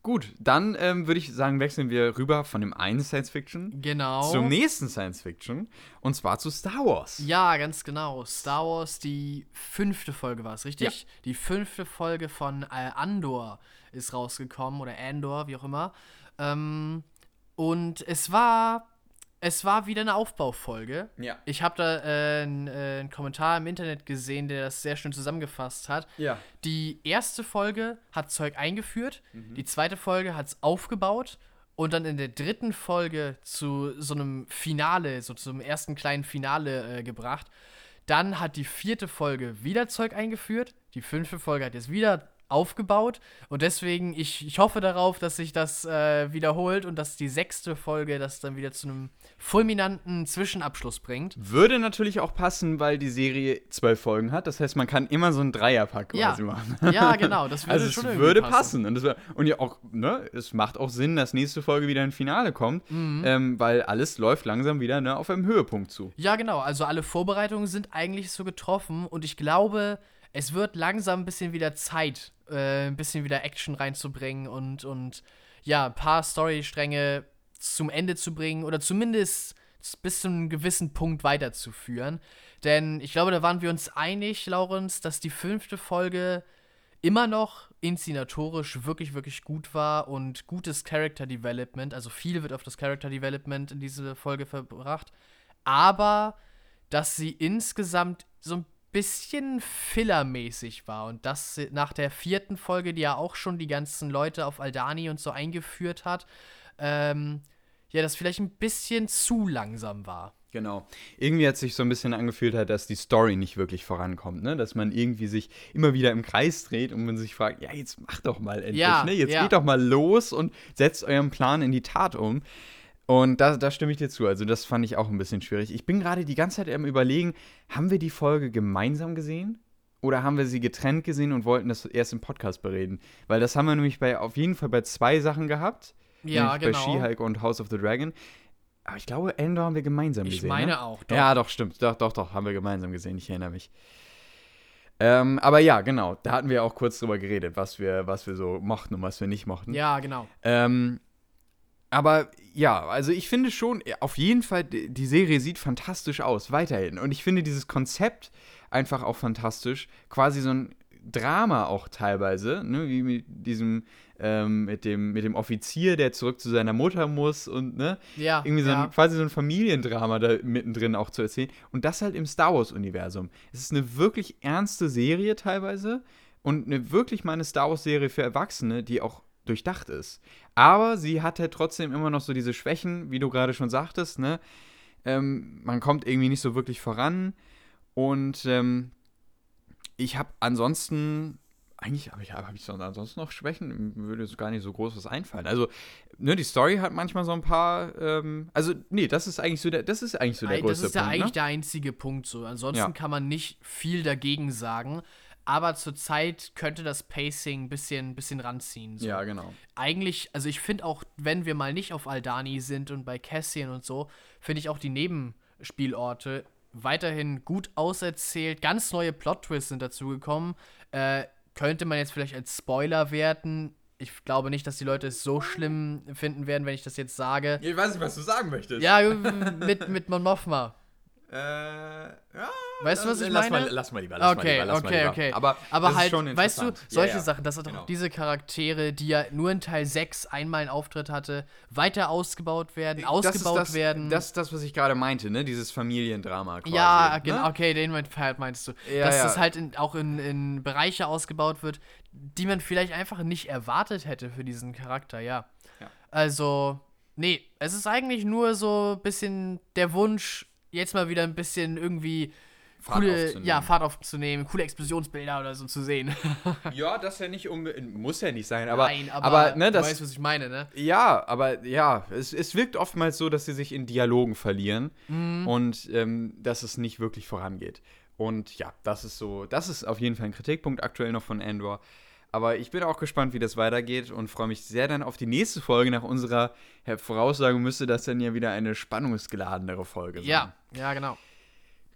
Gut, dann ähm, würde ich sagen, wechseln wir rüber von dem einen Science-Fiction Genau. zum nächsten Science-Fiction. Und zwar zu Star Wars. Ja, ganz genau. Star Wars, die fünfte Folge war es, richtig? Ja. Die fünfte Folge von äh, Andor ist rausgekommen oder Andor, wie auch immer. Ähm, und es war, es war wieder eine Aufbaufolge. Ja. Ich habe da äh, einen äh, einen Kommentar im Internet gesehen, der das sehr schön zusammengefasst hat. Ja. Die erste Folge hat Zeug eingeführt, Mhm. die zweite Folge hat es aufgebaut und dann in der dritten Folge zu so einem Finale, so zum ersten kleinen Finale äh, gebracht. Dann hat die vierte Folge wieder Zeug eingeführt, die fünfte Folge hat jetzt wieder aufgebaut und deswegen, ich, ich hoffe darauf, dass sich das äh, wiederholt und dass die sechste Folge das dann wieder zu einem fulminanten Zwischenabschluss bringt. Würde natürlich auch passen, weil die Serie zwölf Folgen hat. Das heißt, man kann immer so einen Dreierpack Ja. quasi machen. Ja, genau, das [laughs] würde Also schon es irgendwie würde passen. Und, das wär, und ja auch, ne, es macht auch Sinn, dass nächste Folge wieder ein Finale kommt, Mhm. ähm, weil alles läuft langsam wieder ne, auf einem Höhepunkt zu. Ja, genau. Also alle Vorbereitungen sind eigentlich so getroffen und ich glaube, es wird langsam ein bisschen wieder Zeit, äh, ein bisschen wieder Action reinzubringen und, und ja, ein paar Storystränge zum Ende zu bringen oder zumindest bis zu einem gewissen Punkt weiterzuführen. Denn ich glaube, da waren wir uns einig, Laurens, dass die fünfte Folge immer noch inszenatorisch wirklich, wirklich gut war und gutes Character Development, also viel wird auf das Character Development in diese Folge verbracht, aber dass sie insgesamt so ein bisschen fillermäßig war und das nach der vierten Folge, die ja auch schon die ganzen Leute auf Aldani und so eingeführt hat, ähm, ja, das vielleicht ein bisschen zu langsam war. Genau. Irgendwie hat sich so ein bisschen angefühlt, halt, dass die Story nicht wirklich vorankommt, ne? Dass man irgendwie sich immer wieder im Kreis dreht und man sich fragt, ja, jetzt macht doch mal endlich, Ja, ne? Jetzt ja. geht doch mal los und setzt euren Plan in die Tat um. Und da, da stimme ich dir zu. Also, das fand ich auch ein bisschen schwierig. Ich bin gerade die ganze Zeit am Überlegen, haben wir die Folge gemeinsam gesehen? Oder haben wir sie getrennt gesehen und wollten das erst im Podcast bereden? Weil das haben wir nämlich bei, auf jeden Fall bei zwei Sachen gehabt. Ja, nämlich genau. Bei She-Hulk und House of the Dragon. Aber ich glaube, Endor haben wir gemeinsam Ich gesehen. meine ne? auch, doch. Ja, doch, stimmt. Doch, doch, doch, haben wir gemeinsam gesehen. Ich erinnere mich. Ähm, aber ja, genau. Da hatten wir auch kurz drüber geredet, was wir, was wir so mochten und was wir nicht mochten. Ja, genau. Ähm, aber ja, also ich finde schon, auf jeden Fall, die Serie sieht fantastisch aus, weiterhin. Und ich finde dieses Konzept einfach auch fantastisch. Quasi so ein Drama auch teilweise, ne? wie mit diesem, ähm, mit dem, mit dem Offizier, der zurück zu seiner Mutter muss und ne, Ja, irgendwie so ja. ein, quasi so ein Familiendrama da mittendrin auch zu erzählen. Und das halt im Star Wars-Universum. Es ist eine wirklich ernste Serie teilweise und eine wirklich mal eine Star Wars-Serie für Erwachsene, die auch durchdacht ist. Aber sie hat halt trotzdem immer noch so diese Schwächen, wie du gerade schon sagtest, ne? Ähm, man kommt irgendwie nicht so wirklich voran. Und ähm, ich habe ansonsten, eigentlich habe ich, hab ich sonst ansonsten noch Schwächen, Mir würde jetzt gar nicht so groß was einfallen. Also, ne, die Story hat manchmal so ein paar, ähm, also, nee, das ist eigentlich so der, das ist eigentlich so der größte das ist ja Punkt, eigentlich ne? der einzige Punkt so. Ansonsten Ja. kann man nicht viel dagegen sagen. Aber zurzeit könnte das Pacing ein bisschen, bisschen ranziehen. So. Ja, genau. Eigentlich, also ich finde auch, wenn wir mal nicht auf Aldani sind und bei Cassian und so, finde ich auch die Nebenspielorte weiterhin gut auserzählt. Ganz neue Plot-Twists sind dazugekommen. Äh, könnte man jetzt vielleicht als Spoiler werten. Ich glaube nicht, dass die Leute es so schlimm finden werden, wenn ich das jetzt sage. Ich weiß nicht, was du sagen möchtest. Ja, mit, mit Mon Mothma. Äh, ja. Weißt du, was ich lass meine? Mal, lass mal lieber, lass okay, mal lieber, lass okay, mal lieber. okay. Aber, Aber halt, weißt du, solche ja, ja. Sachen, dass er doch genau. diese Charaktere, die ja nur in Teil 6 einmal einen Auftritt hatte, weiter ausgebaut werden, ausgebaut das das, werden. Das ist das, was ich gerade meinte, ne? Dieses Familiendrama quasi. ja, ne? genau, okay, den Part meinst du. Ja, dass das halt in, auch in, in Bereiche ausgebaut wird, die man vielleicht einfach nicht erwartet hätte für diesen Charakter, ja. Ja. Also, nee, es ist eigentlich nur so ein bisschen der Wunsch, jetzt mal wieder ein bisschen irgendwie Fahrt coole, aufzunehmen. ja, Fahrt aufzunehmen, coole Explosionsbilder oder so zu sehen. [laughs] Ja, das ja nicht unbedingt, muss ja nicht sein, aber, Nein, aber, aber ne, du das, weißt, was ich meine, ne? Ja, aber ja, es, es wirkt oftmals so, dass sie sich in Dialogen verlieren Mhm. und ähm, dass es nicht wirklich vorangeht. Und ja, das ist so, das ist auf jeden Fall ein Kritikpunkt aktuell noch von Andor. Aber ich bin auch gespannt, wie das weitergeht und freue mich sehr dann auf die nächste Folge. Nach unserer Voraussage müsste das dann ja wieder eine spannungsgeladenere Folge sein. Ja, ja, genau.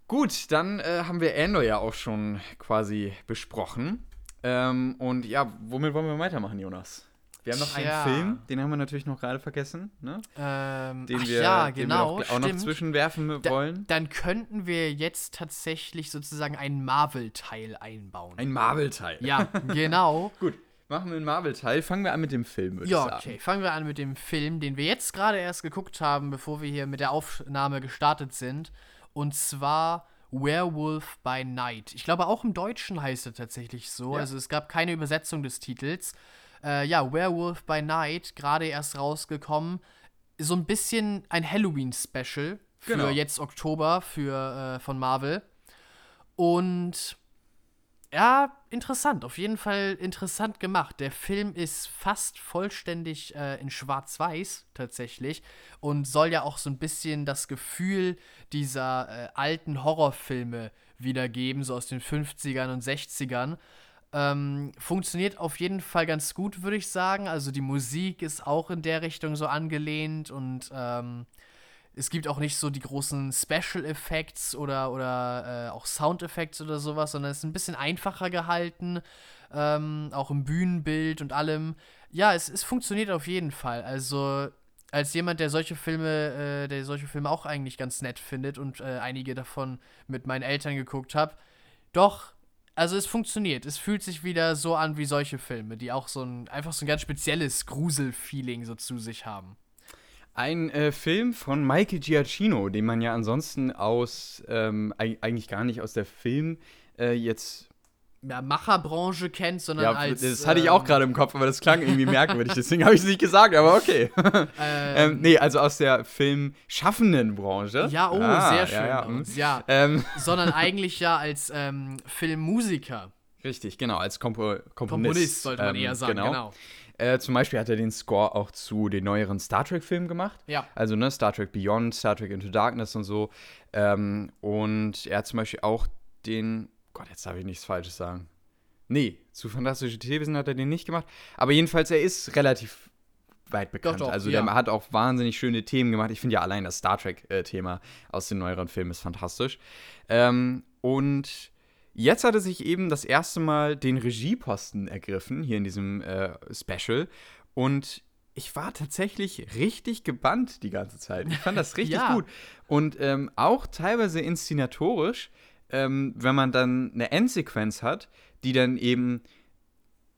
Gut, dann äh, haben wir Andor ja auch schon quasi besprochen. Ähm, und ja, womit wollen wir weitermachen, Jonas? Wir haben noch Tja. einen Film, den haben wir natürlich noch gerade vergessen, ne? Ähm, Den wir, ja, den genau, wir auch, auch noch zwischenwerfen Da- wollen. Dann könnten wir jetzt tatsächlich sozusagen einen Marvel-Teil einbauen. Ein Marvel-Teil. ja, genau. [laughs] Gut, machen wir einen Marvel-Teil. Fangen wir an mit dem Film, würde ich Ja, sagen. okay. Fangen wir an mit dem Film, den wir jetzt gerade erst geguckt haben, bevor wir hier mit der Aufnahme gestartet sind. Und zwar Werewolf by Night. Ich glaube, auch im Deutschen heißt er tatsächlich so. Ja. Also es gab keine Übersetzung des Titels. Äh, ja, Werewolf by Night, gerade erst rausgekommen. So ein bisschen ein Halloween-Special für Genau. jetzt Oktober für, äh, von Marvel. Und ja, interessant. Auf jeden Fall interessant gemacht. Der Film ist fast vollständig äh, in Schwarz-Weiß tatsächlich und soll ja auch so ein bisschen das Gefühl dieser äh, alten Horrorfilme wiedergeben, so aus den 50ern und 60ern. Ähm, funktioniert auf jeden Fall ganz gut, würde ich sagen. Also die Musik ist auch in der Richtung so angelehnt und ähm, es gibt auch nicht so die großen Special Effects oder, oder äh, auch Sound Effects oder sowas, sondern es ist ein bisschen einfacher gehalten, ähm, auch im Bühnenbild und allem. Ja, es, es funktioniert auf jeden Fall. Also als jemand, der solche Filme, äh, der solche Filme auch eigentlich ganz nett findet und äh, einige davon mit meinen Eltern geguckt habe, doch, also es funktioniert. Es fühlt sich wieder so an wie solche Filme, die auch so ein einfach so ein ganz spezielles Grusel-Feeling so zu sich haben. Ein äh, Film von Michael Giacchino, den man ja ansonsten aus, ähm, eig- eigentlich gar nicht aus der Film äh, jetzt. Ja, Macherbranche kennt, sondern Ja, als. das hatte ich auch ähm, gerade im Kopf, aber das klang irgendwie merkwürdig, deswegen habe ich es nicht gesagt, aber okay. [laughs] ähm, Ähm, nee, also aus der filmschaffenden Branche. Ja, oh, Ah, sehr schön. Ja, ja, ja. Ähm, sondern [laughs] eigentlich ja als ähm, Filmmusiker. richtig, genau, als Kompo Komponist. Komponist sollte man ähm, eher sagen, genau. Äh, zum Beispiel hat er den Score auch zu den neueren Star Trek-Filmen gemacht. Ja. Also, ne, Star Trek Beyond, Star Trek Into Darkness und so. Ähm, und er hat zum Beispiel auch den. Gott, jetzt darf ich nichts Falsches sagen. Nee, zu Fantastische Tierwesen hat er den nicht gemacht. Aber jedenfalls, er ist relativ weit bekannt. doch, also, ja. der hat auch wahnsinnig schöne Themen gemacht. Ich finde ja allein das Star Trek-Thema aus den neueren Filmen ist fantastisch. Ähm, und Jetzt hat er sich eben das erste Mal den Regieposten ergriffen, hier in diesem äh, Special. Und ich war tatsächlich richtig gebannt die ganze Zeit. Ich fand das [laughs] richtig Ja. gut. Und ähm, auch teilweise inszenatorisch, ähm, wenn man dann eine Endsequenz hat, die dann eben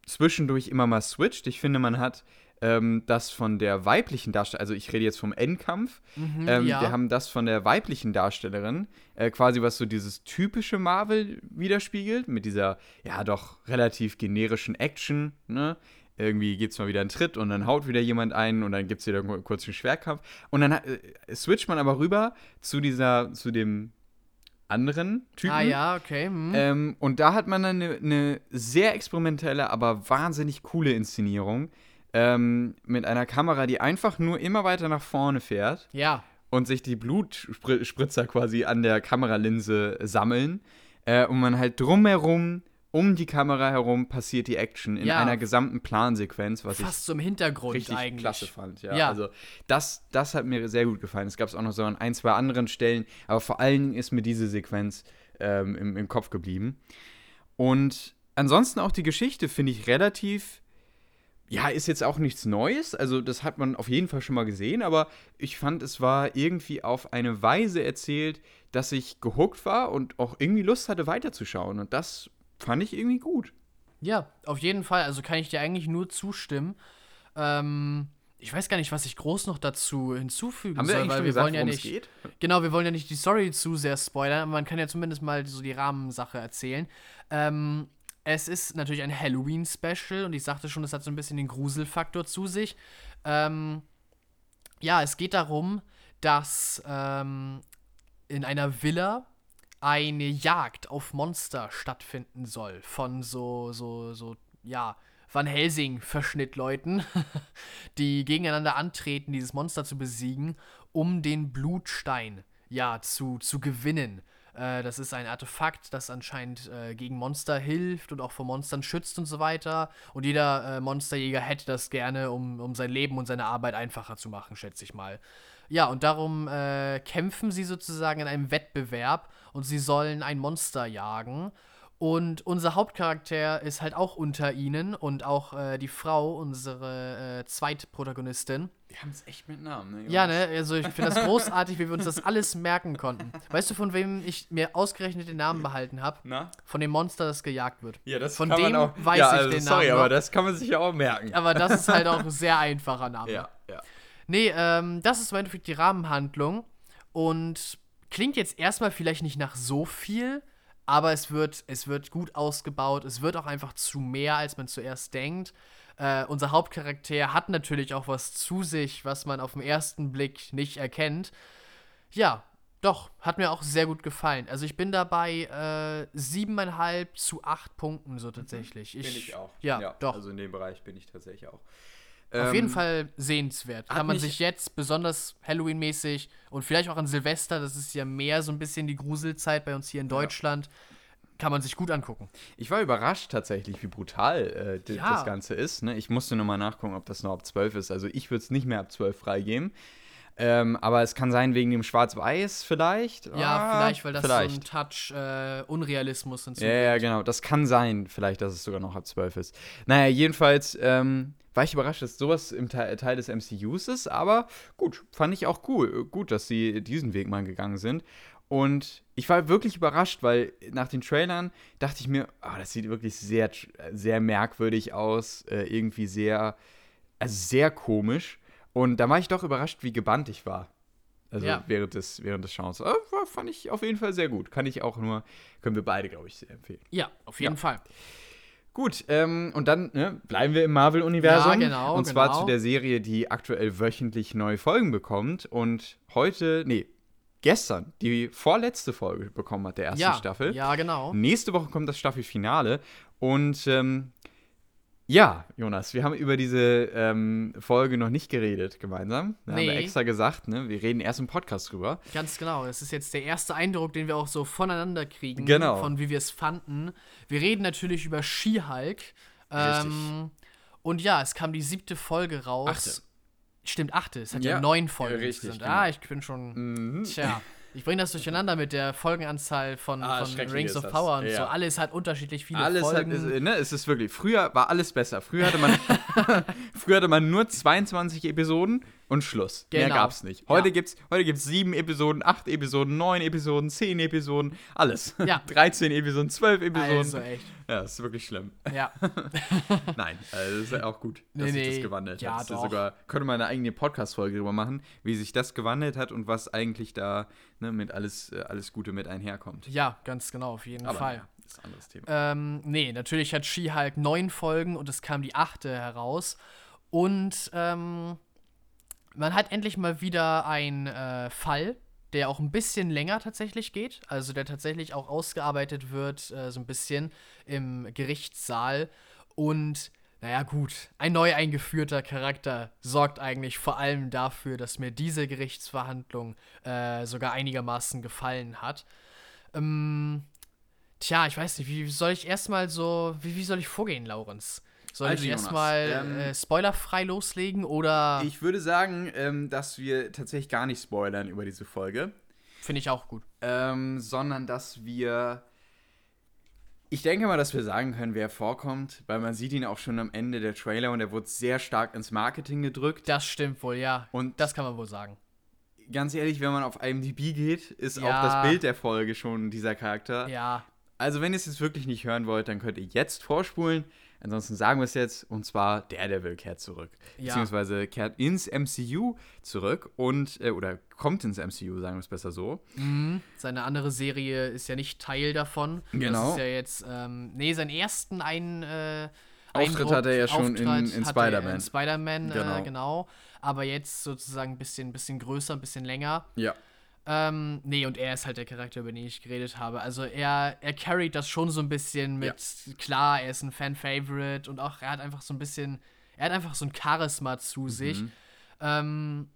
zwischendurch immer mal switcht. Ich finde, man hat ähm, das von der weiblichen Darstellerin, also ich rede jetzt vom Endkampf, Mhm, ähm, ja. Wir haben das von der weiblichen Darstellerin, äh, quasi was so dieses typische Marvel widerspiegelt, mit dieser, ja, doch relativ generischen Action, ne? Irgendwie gibt es mal wieder einen Tritt und dann haut wieder jemand ein und dann gibt es wieder ku- kurz einen Schwerkampf. Und dann äh, switcht man aber rüber zu dieser, zu dem anderen Typen. Ah ja, okay. Hm. Ähm, und da hat man dann eine, eine sehr experimentelle, aber wahnsinnig coole Inszenierung. Ähm, mit einer Kamera, die einfach nur immer weiter nach vorne fährt ja. und sich die Blutspritzer quasi an der Kameralinse sammeln. Äh, und man halt drumherum um die Kamera herum passiert die Action in Ja. einer gesamten Plansequenz, was Fast so im Hintergrund ich richtig eigentlich. klasse fand. Ja, Ja. also das, das hat mir sehr gut gefallen. Es gab es auch noch so an ein, zwei anderen Stellen, aber vor allen Dingen ist mir diese Sequenz ähm, im, im Kopf geblieben. Und ansonsten auch die Geschichte finde ich relativ, ja, ist jetzt auch nichts Neues. Also das hat man auf jeden Fall schon mal gesehen, aber ich fand, es war irgendwie auf eine Weise erzählt, dass ich gehuckt war und auch irgendwie Lust hatte weiterzuschauen. Und das fand ich irgendwie gut. Ja, auf jeden Fall. Also kann ich dir eigentlich nur zustimmen. Ähm, ich weiß gar nicht, was ich groß noch dazu hinzufügen Haben wir soll, eigentlich weil schon wir gesagt, wollen ja worum nicht. geht? Genau, wir wollen ja nicht die Story zu sehr spoilern, aber man kann ja zumindest mal so die Rahmensache erzählen. Ähm, es ist natürlich ein Halloween-Special und ich sagte schon, es hat so ein bisschen den Gruselfaktor zu sich. Ähm, ja, es geht darum, dass ähm, in einer Villa eine Jagd auf Monster stattfinden soll von so, so, so, ja, Van Helsing-Verschnittleuten, [laughs] die gegeneinander antreten, dieses Monster zu besiegen, um den Blutstein, ja, zu, zu gewinnen. Äh, das ist ein Artefakt, das anscheinend äh, gegen Monster hilft und auch vor Monstern schützt und so weiter. Und jeder äh, Monsterjäger hätte das gerne, um, um sein Leben und seine Arbeit einfacher zu machen, schätze ich mal. Ja, und darum äh, kämpfen sie sozusagen in einem Wettbewerb und sie sollen ein Monster jagen. Und unser Hauptcharakter ist halt auch unter ihnen und auch äh, die Frau, unsere äh, Zweitprotagonistin. Wir haben es echt mit Namen, ne? Ja, ne, also ich finde das [laughs] großartig, wie wir uns das alles merken konnten. Weißt du, von wem ich mir ausgerechnet den Namen behalten habe? Na? Von dem Monster, das gejagt wird. Ja, das Von kann dem man auch. weiß ja, ich also, den sorry, Namen aber noch. das kann man sich ja auch merken. Aber das ist halt auch ein sehr [laughs] einfacher Name. ja, ja. Nee, ähm, das ist im Endeffekt die Rahmenhandlung und klingt jetzt erstmal vielleicht nicht nach so viel, aber es wird, es wird gut ausgebaut. Es wird auch einfach zu mehr, als man zuerst denkt. Äh, unser Hauptcharakter hat natürlich auch was zu sich, was man auf den ersten Blick nicht erkennt. Ja, doch, hat mir auch sehr gut gefallen. Also ich bin dabei äh, siebeneinhalb zu acht Punkten so tatsächlich. Bin ich auch. Ja, doch. Also in dem Bereich bin ich tatsächlich auch. Auf Ähm, jeden Fall sehenswert. Kann man sich jetzt besonders Halloween-mäßig und vielleicht auch an Silvester, das ist ja mehr so ein bisschen die Gruselzeit bei uns hier in Deutschland, kann man sich gut angucken. Ich war überrascht tatsächlich, wie brutal äh, Ja. das Ganze ist. Ne? Ich musste nur mal nachgucken, ob das noch ab 12 ist. Also ich würde es nicht mehr ab 12 freigeben. Ähm, aber es kann sein wegen dem Schwarz-Weiß vielleicht. Ja, Ah, vielleicht, weil das vielleicht. so ein Touch äh, Unrealismus Ja, hinzufügt. ja, genau. Das kann sein, vielleicht, dass es sogar noch ab 12 ist. Naja, jedenfalls ähm, war ich überrascht, dass sowas im Teil, Teil des MCUs ist, aber gut, fand ich auch cool. Gut, dass sie diesen Weg mal gegangen sind. Und ich war wirklich überrascht, weil nach den Trailern dachte ich mir, ah, das sieht wirklich sehr, sehr merkwürdig aus, äh, irgendwie sehr, also sehr komisch. Und da war ich doch überrascht, wie gebannt ich war. Also Ja. während des, während des Schauens. Äh, fand ich auf jeden Fall sehr gut. Kann ich auch nur, können wir beide, glaube ich, sehr empfehlen. Ja, auf jeden Ja. Fall. Gut, ähm, und dann ne, bleiben wir im Marvel-Universum. Ja, genau, Und zwar genau. zu der Serie, die aktuell wöchentlich neue Folgen bekommt. Und heute, nee, gestern die vorletzte Folge bekommen hat der ersten Ja, Staffel. ja, genau. Nächste Woche kommt das Staffelfinale. Und ähm, ja, Jonas, wir haben über diese ähm, Folge noch nicht geredet gemeinsam. Da haben wir Nee. extra gesagt, ne, wir reden erst im Podcast drüber. Ganz genau. Es ist jetzt der erste Eindruck, den wir auch so voneinander kriegen, Genau. von wie wir es fanden. Wir reden natürlich über She-Hulk. Ähm, und ja, es kam die siebte Folge raus. Achte. Stimmt, achte. Es hat ja, Ja, neun Folgen. ja, richtig, insgesamt. genau. Ah, ich bin schon. Mhm. Tja. [laughs] Ich bringe das durcheinander mit der Folgenanzahl von, Ah, von Rings of das. Power und Ja. so. Alles hat unterschiedlich viele Alles hat, Folgen. ist, ne, es ist wirklich, früher war alles besser. Früher hatte man, [laughs] früher hatte man nur 22 Episoden und Schluss. Mehr Genau. gab's nicht. Heute Ja. gibt's, heute gibt's sieben Episoden, acht Episoden, neun Episoden, zehn Episoden, alles. Ja. [laughs] 13 Episoden, 12 Episoden. also echt. Ja, das ist wirklich schlimm. Ja. [laughs] Nein, also das ist auch gut, dass Nee, sich nee. das gewandelt Ja, hat. Das doch. sogar, könnte man eine eigene Podcast-Folge drüber machen, wie sich das gewandelt hat und was eigentlich da ne, mit alles, äh, alles Gute mit einherkommt. ja, ganz genau, auf jeden Aber Fall. das ist ein anderes Thema. Ähm, nee, natürlich hat She-Hulk neun Folgen und es kam die achte heraus. Und ähm, man hat endlich mal wieder einen äh, Fall, der auch ein bisschen länger tatsächlich geht. Also der tatsächlich auch ausgearbeitet wird, äh, so ein bisschen im Gerichtssaal. Und naja, gut, ein neu eingeführter Charakter sorgt eigentlich vor allem dafür, dass mir diese Gerichtsverhandlung äh, sogar einigermaßen gefallen hat. Ähm, Tja, ich weiß nicht, wie soll ich erstmal so, wie, wie soll ich vorgehen, Laurens? Soll Also, ich erstmal ähm, äh, spoilerfrei loslegen oder Ich würde sagen, ähm, dass wir tatsächlich gar nicht spoilern über diese Folge, finde ich auch gut? ähm, sondern dass wir. Ich denke mal, dass wir sagen können, wer vorkommt, weil man sieht ihn auch schon am Ende der Trailer und er wurde sehr stark ins Marketing gedrückt. Das stimmt wohl, ja. Und Das kann man wohl sagen. ganz ehrlich, wenn man auf IMDb geht, ist Ja. auch das Bild der Folge schon dieser Charakter. Ja, Also, wenn ihr es jetzt wirklich nicht hören wollt, dann könnt ihr jetzt vorspulen. Ansonsten sagen wir es jetzt, und zwar Daredevil kehrt zurück. Ja. Beziehungsweise kehrt ins MCU zurück und, äh, oder kommt ins MCU, sagen wir es besser so. Mhm. Seine andere Serie ist ja nicht Teil davon. Genau. Das ist ja jetzt, ähm, nee, seinen ersten ein, äh, Auftritt Eindruck- hat er ja schon in- Auftritt in hatte er Spider-Man. In Spider-Man, genau. Genau. Äh, genau. Aber jetzt sozusagen ein bisschen, bisschen größer, ein bisschen länger. Ja. Ähm, nee, und er ist halt der Charakter, über den ich geredet habe. Also er, er carried das schon so ein bisschen mit, klar, er ist ein Fan-Favorite und auch er hat einfach so ein bisschen, er hat einfach so ein Charisma zu sich. Ähm,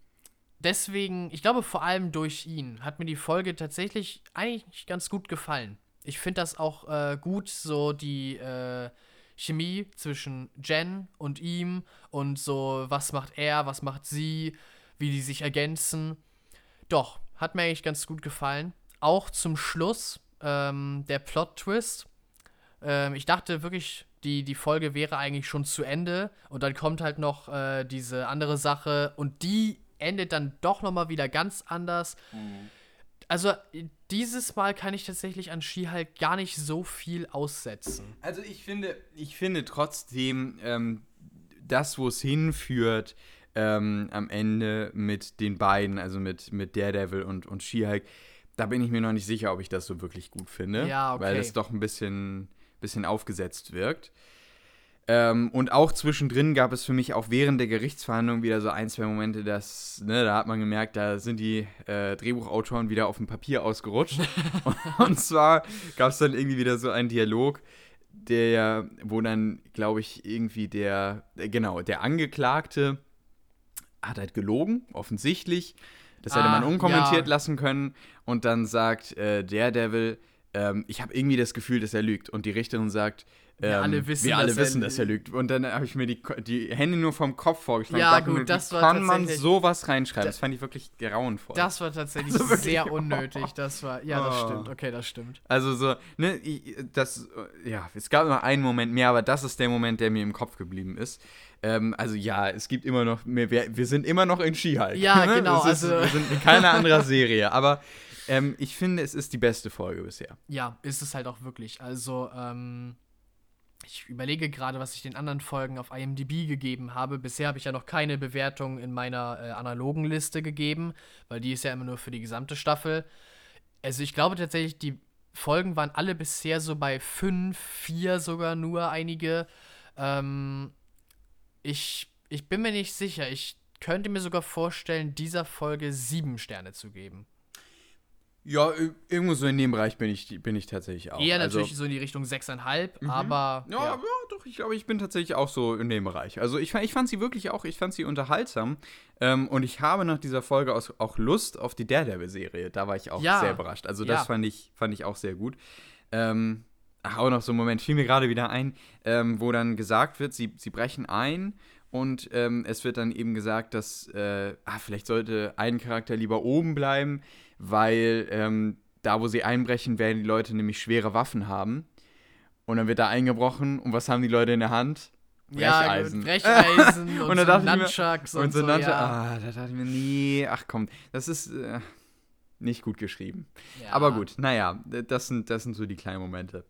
deswegen, ich glaube vor allem durch ihn hat mir die Folge tatsächlich eigentlich ganz gut gefallen. Ich finde das auch äh, gut, so die äh, Chemie zwischen Jen und ihm und so, was macht er, was macht sie, wie die sich ergänzen. Doch, hat mir eigentlich ganz gut gefallen. Auch zum Schluss ähm, der Plot-Twist. Ähm, ich dachte wirklich, die, die Folge wäre eigentlich schon zu Ende und dann kommt halt noch äh, diese andere Sache und die endet dann doch nochmal wieder ganz anders. Also dieses Mal kann ich tatsächlich an She-Hulk gar nicht so viel aussetzen. Also ich finde, ich finde trotzdem, ähm, das, wo es hinführt, ähm, am Ende mit den beiden, also mit, mit Daredevil und, und She-Hulk, da bin ich mir noch nicht sicher, ob ich das so wirklich gut finde. Ja, okay. Weil es doch ein bisschen, bisschen aufgesetzt wirkt. Ähm, und auch zwischendrin gab es für mich auch während der Gerichtsverhandlung wieder so ein, zwei Momente, dass, ne, da hat man gemerkt, da sind die äh, Drehbuchautoren wieder auf dem Papier ausgerutscht. [laughs] und zwar gab es dann irgendwie wieder so einen Dialog, der, wo dann, glaube ich, irgendwie der, äh, genau, der Angeklagte hat halt gelogen, offensichtlich. Das hätte Ah, man unkommentiert ja. lassen können. Und dann sagt äh, Daredevil, ähm, ich habe irgendwie das Gefühl, dass er lügt. Und die Richterin sagt, ähm, Wir alle wissen, wir alle dass er wissen, dass er lügt. Und dann habe ich mir die, die Hände nur vom Kopf vorgeschlagen. Ja, gut, mir, das war kann man sowas reinschreiben? Das fand ich wirklich grauenvoll. Das war tatsächlich Also sehr unnötig. Das war, ja, das Oh. stimmt. Okay, das stimmt. Also so, ne, das, ja, es gab noch einen Moment mehr, aber das ist der Moment, der mir im Kopf geblieben ist. Ähm, also ja, es gibt immer noch, mehr, wir, wir sind immer noch in Ski-Hulk. Ja, [laughs] ne? genau, ist, also- Wir sind in keiner [laughs] anderen Serie, aber ähm, ich finde, es ist die beste Folge bisher. Ja, ist es halt auch wirklich. Also, ähm, ich überlege gerade, was ich den anderen Folgen auf IMDb gegeben habe. Bisher habe ich ja noch keine Bewertung in meiner äh, analogen Liste gegeben, weil die ist ja immer nur für die gesamte Staffel. Also, ich glaube tatsächlich, die Folgen waren alle bisher so bei 5, 4 sogar nur einige. Ähm, ich, ich bin mir nicht sicher. Ich könnte mir sogar vorstellen, dieser Folge sieben Sterne zu geben. Ja, ir- irgendwo so in dem Bereich bin ich, bin ich tatsächlich auch. Eher also, natürlich so in die Richtung 6,5, aber. Ja, ja. doch, ich glaube, ich bin tatsächlich auch so in dem Bereich. Also ich, ich fand sie wirklich auch, ich fand sie unterhaltsam. Ähm, und ich habe nach dieser Folge auch Lust auf die Daredevil-Serie. Da war ich auch Ja. sehr überrascht. Also das Ja. fand, ich, fand ich auch sehr gut. Ähm, ach, auch noch so ein Moment, fiel mir gerade wieder ein, ähm, wo dann gesagt wird, sie, sie brechen ein und ähm, es wird dann eben gesagt, dass äh, ah, vielleicht sollte ein Charakter lieber oben bleiben, weil ähm, da, wo sie einbrechen, werden die Leute nämlich schwere Waffen haben. Und dann wird da eingebrochen und was haben die Leute in der Hand? Brecheisen. Ja, Brecheisen [laughs] und, Und so Nunchucks Und so nannte, ja. ah, da dachte ich mir, nee, ach komm, das ist äh, nicht gut geschrieben. Ja. Aber gut, naja, das sind, das sind so die kleinen Momente.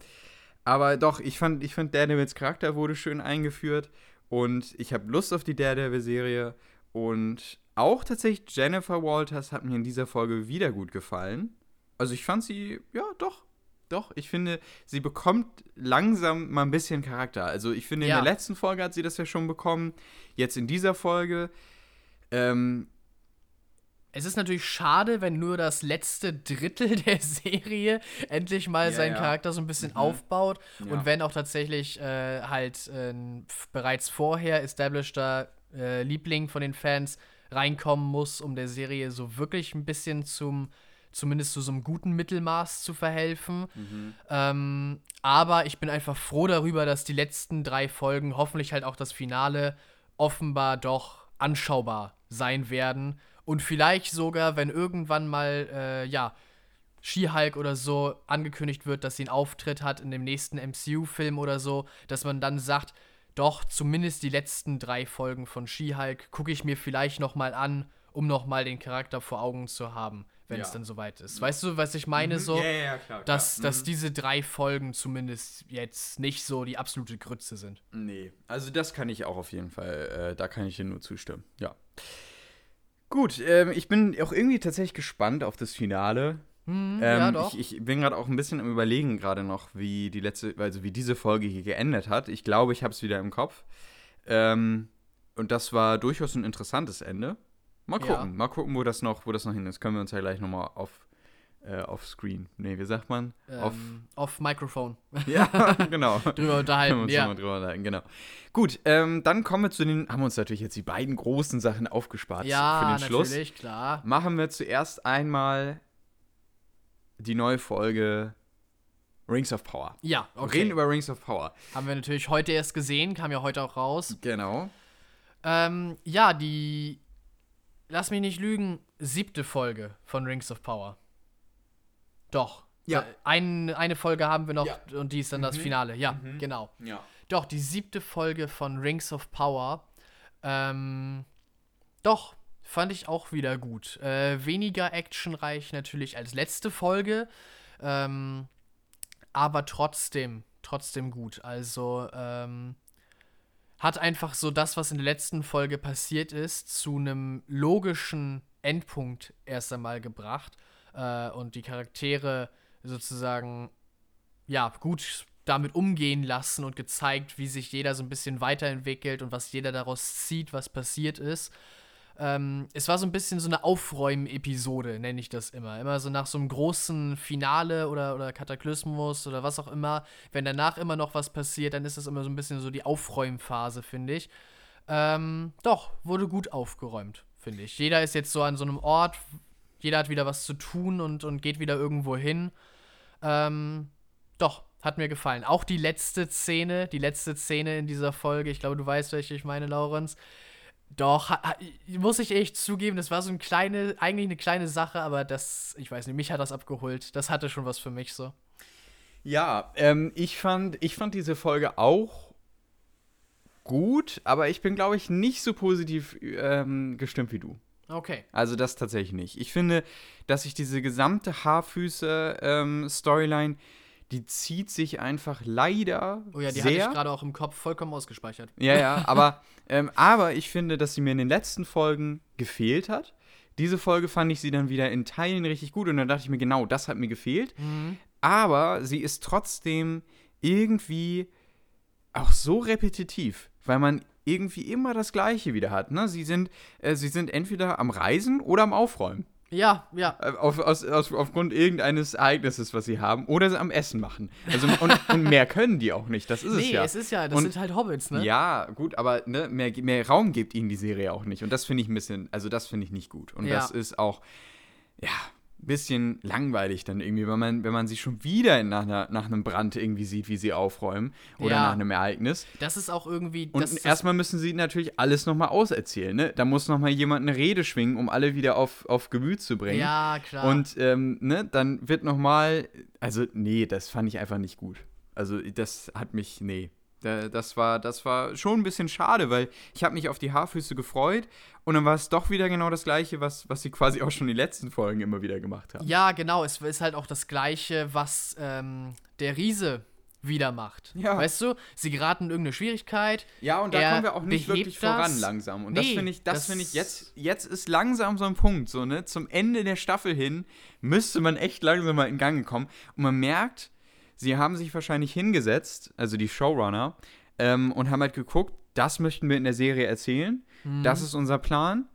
Aber doch, ich fand, ich fand Daredevils Charakter wurde schön eingeführt und ich habe Lust auf die Daredevil-Serie und auch tatsächlich Jennifer Walters hat mir in dieser Folge wieder gut gefallen. Also ich fand sie, ja, doch, doch, ich finde, sie bekommt langsam mal ein bisschen Charakter. Also ich finde, Ja. in der letzten Folge hat sie das ja schon bekommen. Jetzt in dieser Folge, ähm, Es ist natürlich schade, wenn nur das letzte Drittel [laughs] der Serie endlich mal Ja, seinen ja. Charakter so ein bisschen Mhm. aufbaut. Ja. Und wenn auch tatsächlich äh, halt äh, bereits vorher establishter äh, Liebling von den Fans reinkommen muss, um der Serie so wirklich ein bisschen zum, zumindest zu so einem guten Mittelmaß zu verhelfen. Mhm. Ähm, aber ich bin einfach froh darüber, dass die letzten drei Folgen, hoffentlich halt auch das Finale, offenbar doch anschaubar sein werden. Und vielleicht sogar, wenn irgendwann mal, äh, ja, She-Hulk oder so angekündigt wird, dass sie einen Auftritt hat in dem nächsten MCU-Film oder so, dass man dann sagt, doch, zumindest die letzten drei Folgen von She-Hulk gucke ich mir vielleicht noch mal an, um noch mal den Charakter vor Augen zu haben, wenn ja. es dann soweit ist. Weißt du, was ich meine? Mhm. So, ja, ja, klar, dass, klar. dass mhm. diese drei Folgen zumindest jetzt nicht so die absolute Grütze sind. Nee, also das kann ich auch auf jeden Fall, äh, da kann ich dir nur zustimmen, ja. Gut, ähm, ich bin auch irgendwie tatsächlich gespannt auf das Finale. Mhm, ähm, ja, doch. Ich, ich bin gerade auch ein bisschen am überlegen gerade noch, wie die letzte, also wie diese Folge hier geendet hat. Ich glaube, ich habe es wieder im Kopf. Ähm, und das war durchaus ein interessantes Ende. Mal gucken, ja. mal gucken, wo das noch, wo das noch hin ist. Können wir uns ja gleich nochmal auf, äh, auf Screen. Nee, wie sagt man? Ähm, auf, auf Mikrofon. [laughs] Ja, [laughs] genau. drüber unterhalten. Können wir uns ja. drüber unterhalten, genau. Gut, ähm, dann kommen wir zu den, haben wir uns natürlich jetzt die beiden großen Sachen aufgespart ja, für den Schluss. Ja, natürlich, klar. Machen wir zuerst einmal die neue Folge Rings of Power. Ja, okay. reden über Rings of Power. Haben wir natürlich heute erst gesehen, kam ja heute auch raus. Genau. Ähm, ja, die, lass mich nicht lügen, siebte Folge von Rings of Power. Doch. Ja. Äh, ein, eine Folge haben wir noch ja. und die ist dann mhm. das Finale. Ja, mhm. genau. Ja. Doch, die siebte Folge von Rings of Power. Ähm, doch, fand ich auch wieder gut. Äh, weniger actionreich natürlich als letzte Folge, ähm, aber trotzdem, trotzdem gut. Also ähm, hat einfach so das, was in der letzten Folge passiert ist, zu einem logischen Endpunkt erst einmal gebracht äh, und die Charaktere sozusagen ja gut damit umgehen lassen und gezeigt, wie sich jeder so ein bisschen weiterentwickelt und was jeder daraus zieht, was passiert ist. Ähm, es war so ein bisschen so eine Aufräumen-Episode, nenne ich das immer. Immer so nach so einem großen Finale oder, oder Kataklysmus oder was auch immer. Wenn danach immer noch was passiert, dann ist das immer so ein bisschen so die Aufräumphase, finde ich. Ähm, doch, wurde gut aufgeräumt, finde ich. Jeder ist jetzt so an so einem Ort, jeder hat wieder was zu tun und, und geht wieder irgendwo hin. Ähm, doch, hat mir gefallen. Auch die letzte Szene, die letzte Szene in dieser Folge, ich glaube, du weißt, welche ich meine, Laurenz doch, ha, ha, muss ich echt zugeben, das war so eine kleine, eigentlich eine kleine Sache, aber das, ich weiß nicht, mich hat das abgeholt. Das hatte schon was für mich so. Ja, ähm, ich fand, ich fand diese Folge auch gut, aber ich bin, glaube ich, nicht so positiv ähm, gestimmt wie du. Okay. Also das tatsächlich nicht. Ich finde, dass sich diese gesamte Haarfüße-Storyline ähm, die zieht sich einfach leider. Oh ja, die sehr. hatte ich gerade auch im Kopf vollkommen ausgespeichert. Ja, ja, [laughs] aber, ähm, aber ich finde, dass sie mir in den letzten Folgen gefehlt hat. Diese Folge fand ich sie dann wieder in Teilen richtig gut und dann dachte ich mir, genau, das hat mir gefehlt. Mhm. Aber sie ist trotzdem irgendwie auch so repetitiv, weil man irgendwie immer das Gleiche wieder hat. Ne? Sie, sind, äh, sie sind entweder am Reisen oder am Aufräumen. Ja, ja. Äh, auf, aus, aus, aufgrund irgendeines Ereignisses, was sie haben, oder sie am Essen machen. Also, und, und mehr können die auch nicht, das ist nee, es ja. Nee, es ist ja, das und, sind halt Hobbits, ne? Ja, gut, aber ne, mehr, mehr Raum gibt ihnen die Serie auch nicht. Und das finde ich ein bisschen, also das finde ich nicht gut. Und ja. das ist auch, ja, bisschen langweilig dann irgendwie, wenn man, wenn man sie schon wieder nach, einer, nach einem Brand irgendwie sieht, wie sie aufräumen oder ja. nach einem Ereignis. Das ist auch irgendwie. Und erstmal müssen sie natürlich alles nochmal auserzählen, ne? Da muss nochmal jemand eine Rede schwingen, um alle wieder auf, auf Gemüt zu bringen. Ja, klar. Und ähm, ne, dann wird nochmal. Also, nee, das fand ich einfach nicht gut. Also, das hat mich. Nee. Das war, das war schon ein bisschen schade, weil ich habe mich auf die Haarfüße gefreut und dann war es doch wieder genau das Gleiche, was, was sie quasi auch schon die letzten Folgen immer wieder gemacht haben. Ja, genau. Es ist halt auch das Gleiche, was ähm, der Riese wieder macht. Ja. Weißt du, sie geraten in irgendeine Schwierigkeit. Ja, und da kommen wir auch nicht wirklich das. voran langsam. Und nee, das finde ich, das, das finde ich jetzt, jetzt ist langsam so ein Punkt, so, ne? Zum Ende der Staffel hin müsste man echt langsam mal in Gang kommen. Und man merkt, sie haben sich wahrscheinlich hingesetzt, also die Showrunner, ähm, und haben halt geguckt, das möchten wir in der Serie erzählen, mhm. das ist unser Plan.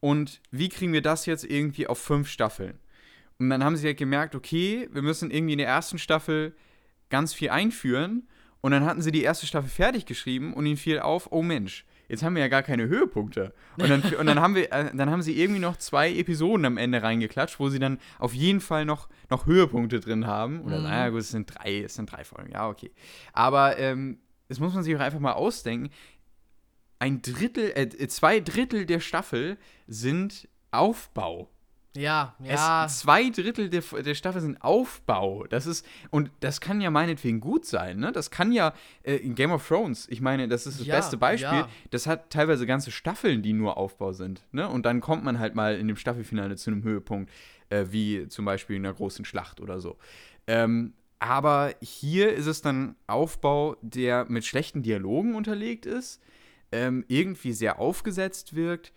Und wie kriegen wir das jetzt irgendwie auf fünf Staffeln? Und dann haben sie halt gemerkt, okay, wir müssen irgendwie in der ersten Staffel ganz viel einführen. Und dann hatten sie die erste Staffel fertig geschrieben und ihnen fiel auf, oh Mensch, jetzt haben wir ja gar keine Höhepunkte. Und dann, und dann, haben, wir, äh, dann haben sie irgendwie noch zwei Episoden am Ende reingeklatscht, wo sie dann auf jeden Fall noch, noch Höhepunkte drin haben. Oder, mhm. naja, gut, es sind drei, es sind drei Folgen, ja, okay. Aber ähm, das muss man sich auch einfach mal ausdenken. Ein Drittel, äh, zwei Drittel der Staffel sind Aufbau. Ja, ja. Es, zwei Drittel der, der Staffel sind Aufbau. Das ist, und das kann ja meinetwegen gut sein, ne? Das kann ja äh, in Game of Thrones, ich meine, das ist das ja, beste Beispiel. Ja. Das hat teilweise ganze Staffeln, die nur Aufbau sind, ne? Und dann kommt man halt mal in dem Staffelfinale zu einem Höhepunkt, äh, wie zum Beispiel in einer großen Schlacht oder so. Ähm, aber hier ist es dann Aufbau, der mit schlechten Dialogen unterlegt ist, ähm, irgendwie sehr aufgesetzt wirkt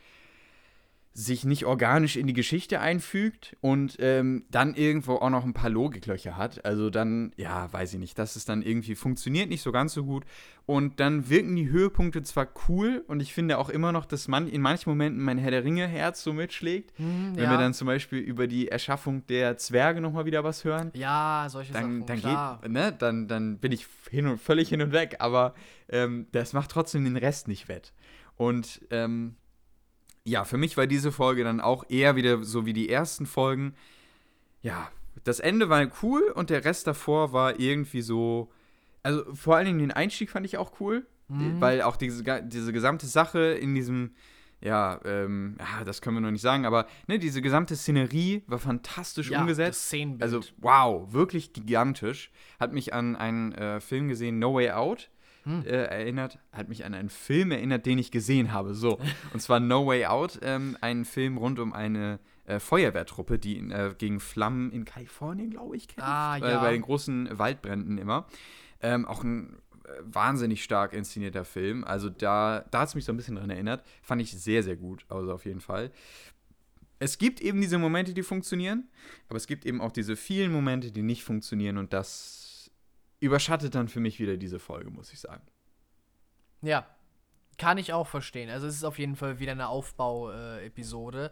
sich nicht organisch in die Geschichte einfügt und ähm, dann irgendwo auch noch ein paar Logiklöcher hat. Also dann, ja, weiß ich nicht, dass es dann irgendwie funktioniert nicht so ganz so gut. Und dann wirken die Höhepunkte zwar cool und ich finde auch immer noch, dass man in manchen Momenten mein Herr der Ringe-Herz so mitschlägt. Mm, Wenn wir dann zum Beispiel über die Erschaffung der Zwerge nochmal wieder was hören. Ja, solche dann, Sachen. Dann, klar. Geht, ne, dann, dann bin ich hin und, völlig hin und weg, aber ähm, das macht trotzdem den Rest nicht wett. Und ähm, ja, für mich war diese Folge dann auch eher wieder so wie die ersten Folgen. Ja, das Ende war cool und der Rest davor war irgendwie so. Also vor allen Dingen den Einstieg fand ich auch cool, mhm. weil auch diese, diese gesamte Sache in diesem, ja, ähm, ja, das können wir noch nicht sagen, aber ne, diese gesamte Szenerie war fantastisch ja, umgesetzt. Das Szenenbild. Also wow, wirklich gigantisch. Hat mich an einen äh, Film gesehen, No Way Out hm. äh, erinnert, hat mich an einen Film erinnert, den ich gesehen habe. So. Und zwar No Way Out, ähm, ein Film rund um eine äh, Feuerwehrtruppe, die äh, gegen Flammen in Kalifornien, glaube ich, kämpft. Ah, äh, ja. bei den großen Waldbränden immer. Ähm, auch ein äh, wahnsinnig stark inszenierter Film. Also da, da hat es mich so ein bisschen dran erinnert. Fand ich sehr, sehr gut, also auf jeden Fall. Es gibt eben diese Momente, die funktionieren, aber es gibt eben auch diese vielen Momente, die nicht funktionieren und das überschattet dann für mich wieder diese Folge, muss ich sagen. Ja, kann ich auch verstehen. Also es ist auf jeden Fall wieder eine Aufbau-Episode.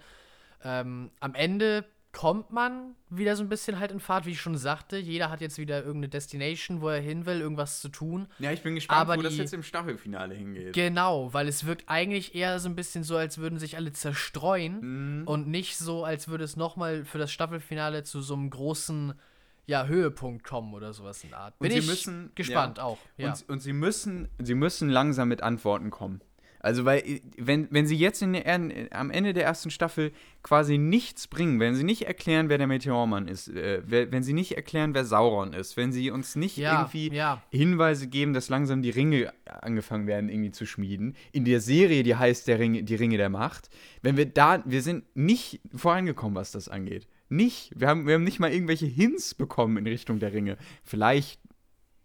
Äh, ähm, am Ende kommt man wieder so ein bisschen halt in Fahrt, wie ich schon sagte. Jeder hat jetzt wieder irgendeine Destination, wo er hin will, irgendwas zu tun. Ja, ich bin gespannt, Aber wo die, das jetzt im Staffelfinale hingeht. Genau, weil es wirkt eigentlich eher so ein bisschen so, als würden sich alle zerstreuen mhm. und nicht so, als würde es nochmal für das Staffelfinale zu so einem großen ja, Höhepunkt kommen oder sowas in Art. Bin und sie ich müssen, gespannt ja. auch. Ja. Und, und, sie, müssen, sie müssen langsam mit Antworten kommen. Also, weil, wenn, wenn sie jetzt in der, am Ende der ersten Staffel quasi nichts bringen, wenn sie nicht erklären, wer der Meteormann ist, äh, wenn sie nicht erklären, wer Sauron ist, wenn sie uns nicht ja, irgendwie ja. Hinweise geben, dass langsam die Ringe angefangen werden, irgendwie zu schmieden, in der Serie, die heißt der Ringe, die Ringe der Macht, wenn wir da, wir sind nicht vorangekommen, was das angeht nicht. Wir haben, wir haben nicht mal irgendwelche Hints bekommen in Richtung der Ringe. Vielleicht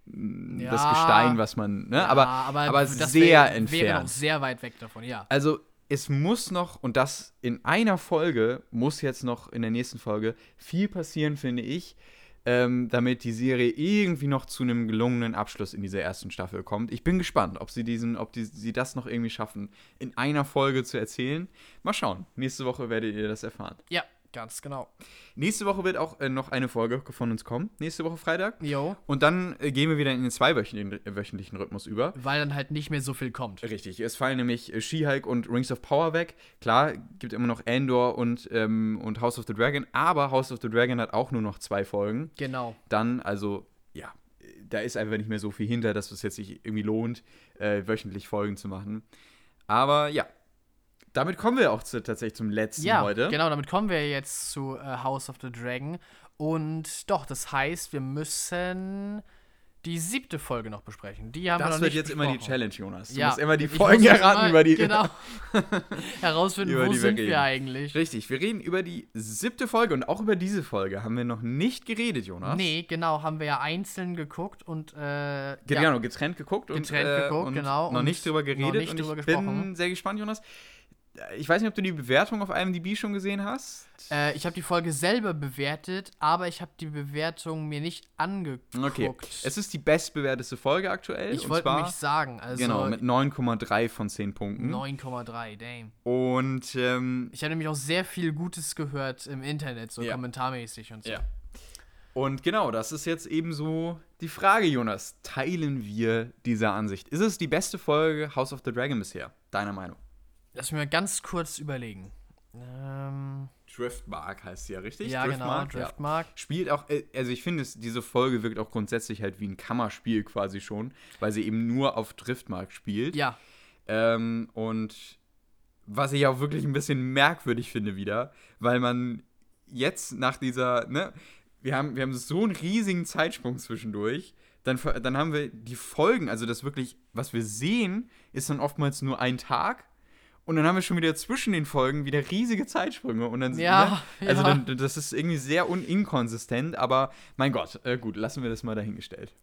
mm, ja, das Gestein, was man, ne? Ja, aber, aber, aber sehr wär, entfernt. Wäre noch sehr weit weg davon, ja. Also es muss noch, und das in einer Folge, muss jetzt noch in der nächsten Folge viel passieren, finde ich, ähm, damit die Serie irgendwie noch zu einem gelungenen Abschluss in dieser ersten Staffel kommt. Ich bin gespannt, ob sie diesen, ob die, sie das noch irgendwie schaffen, in einer Folge zu erzählen. Mal schauen. Nächste Woche werdet ihr das erfahren. Ja, Ganz genau. Nächste Woche wird auch äh, noch eine Folge von uns kommen. Nächste Woche Freitag. Jo. Und dann äh, gehen wir wieder in den zweiwöchentlichen Rhythmus über. Weil dann halt nicht mehr so viel kommt. Richtig. Es fallen nämlich äh, She-Hulk und Rings of Power weg. Klar, gibt immer noch Andor und, ähm, und House of the Dragon. Aber House of the Dragon hat auch nur noch zwei Folgen. Genau. Dann, also, ja, da ist einfach nicht mehr so viel hinter, dass es jetzt sich irgendwie lohnt, äh, wöchentlich Folgen zu machen. Aber ja, damit kommen wir auch zu, tatsächlich zum letzten ja, heute. Genau, damit kommen wir jetzt zu äh, House of the Dragon. Und doch, das heißt, wir müssen die siebte Folge noch besprechen. Die haben das wir noch wird nicht jetzt besprochen. immer die Challenge, Jonas. Du ja. musst immer die Folgen erraten, über die. Genau. [laughs] herausfinden, über wo die sind wir, wir, eigentlich. Richtig, wir reden über die siebte Folge und auch über diese Folge haben wir noch nicht geredet, Jonas. Nee, genau, haben wir ja einzeln geguckt und. Äh, genau, ja. getrennt geguckt getrennt und. Getrennt geguckt, und genau. Noch nicht drüber geredet. Noch nicht und drüber ich gesprochen. bin sehr gespannt, Jonas ich weiß nicht, ob du die Bewertung auf IMDb schon gesehen hast. Äh, ich habe die Folge selber bewertet, aber ich habe die Bewertung mir nicht angeguckt. Okay, es ist die bestbewerteste Folge aktuell. Ich wollte nämlich sagen, also genau mit 9,3 von 10 Punkten. 9,3, damn. Und ähm, ich habe nämlich auch sehr viel Gutes gehört im Internet, so ja. kommentarmäßig und so. Ja. Und genau, das ist jetzt eben so die Frage, Jonas. Teilen wir diese Ansicht? Ist es die beste Folge House of the Dragon bisher? deiner Meinung? Lass mich mal ganz kurz überlegen. Ähm, Driftmark heißt sie ja, richtig? ja, Driftmark, genau, Driftmark. Spielt auch, äh, also ich finde, es- diese Folge wirkt auch grundsätzlich halt wie ein Kammerspiel quasi schon, weil sie eben nur auf Driftmark spielt. Ja, Ähm, und was ich auch wirklich ein bisschen merkwürdig finde wieder, weil man jetzt nach dieser, ne, wir haben, wir haben so einen riesigen Zeitsprung zwischendurch. Dann, dann haben wir die Folgen, also das wirklich, was wir sehen, ist dann oftmals nur ein Tag. Und dann haben wir schon wieder zwischen den Folgen wieder riesige Zeitsprünge. Und dann, Ja, ne? Also ja. dann, das ist irgendwie sehr un inkonsistent, aber mein Gott, äh, gut, lassen wir das mal dahingestellt.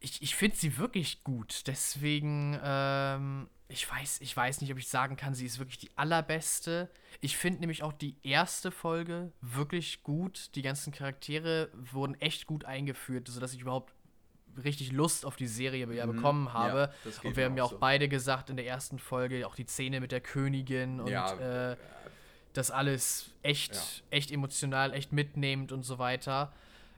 ich, ich finde sie wirklich gut. Deswegen, ähm, ich weiß, ich weiß nicht, ob ich sagen kann, sie ist wirklich die allerbeste. Ich finde nämlich auch die erste Folge wirklich gut. Die ganzen Charaktere wurden echt gut eingeführt, sodass ich überhaupt richtig Lust auf die Serie ja bekommen habe. Ja, und wir haben ja auch auch so. beide gesagt in der ersten Folge, auch die Szene mit der Königin und Ja, äh, das alles echt, Ja. echt emotional, echt mitnehmend und so weiter.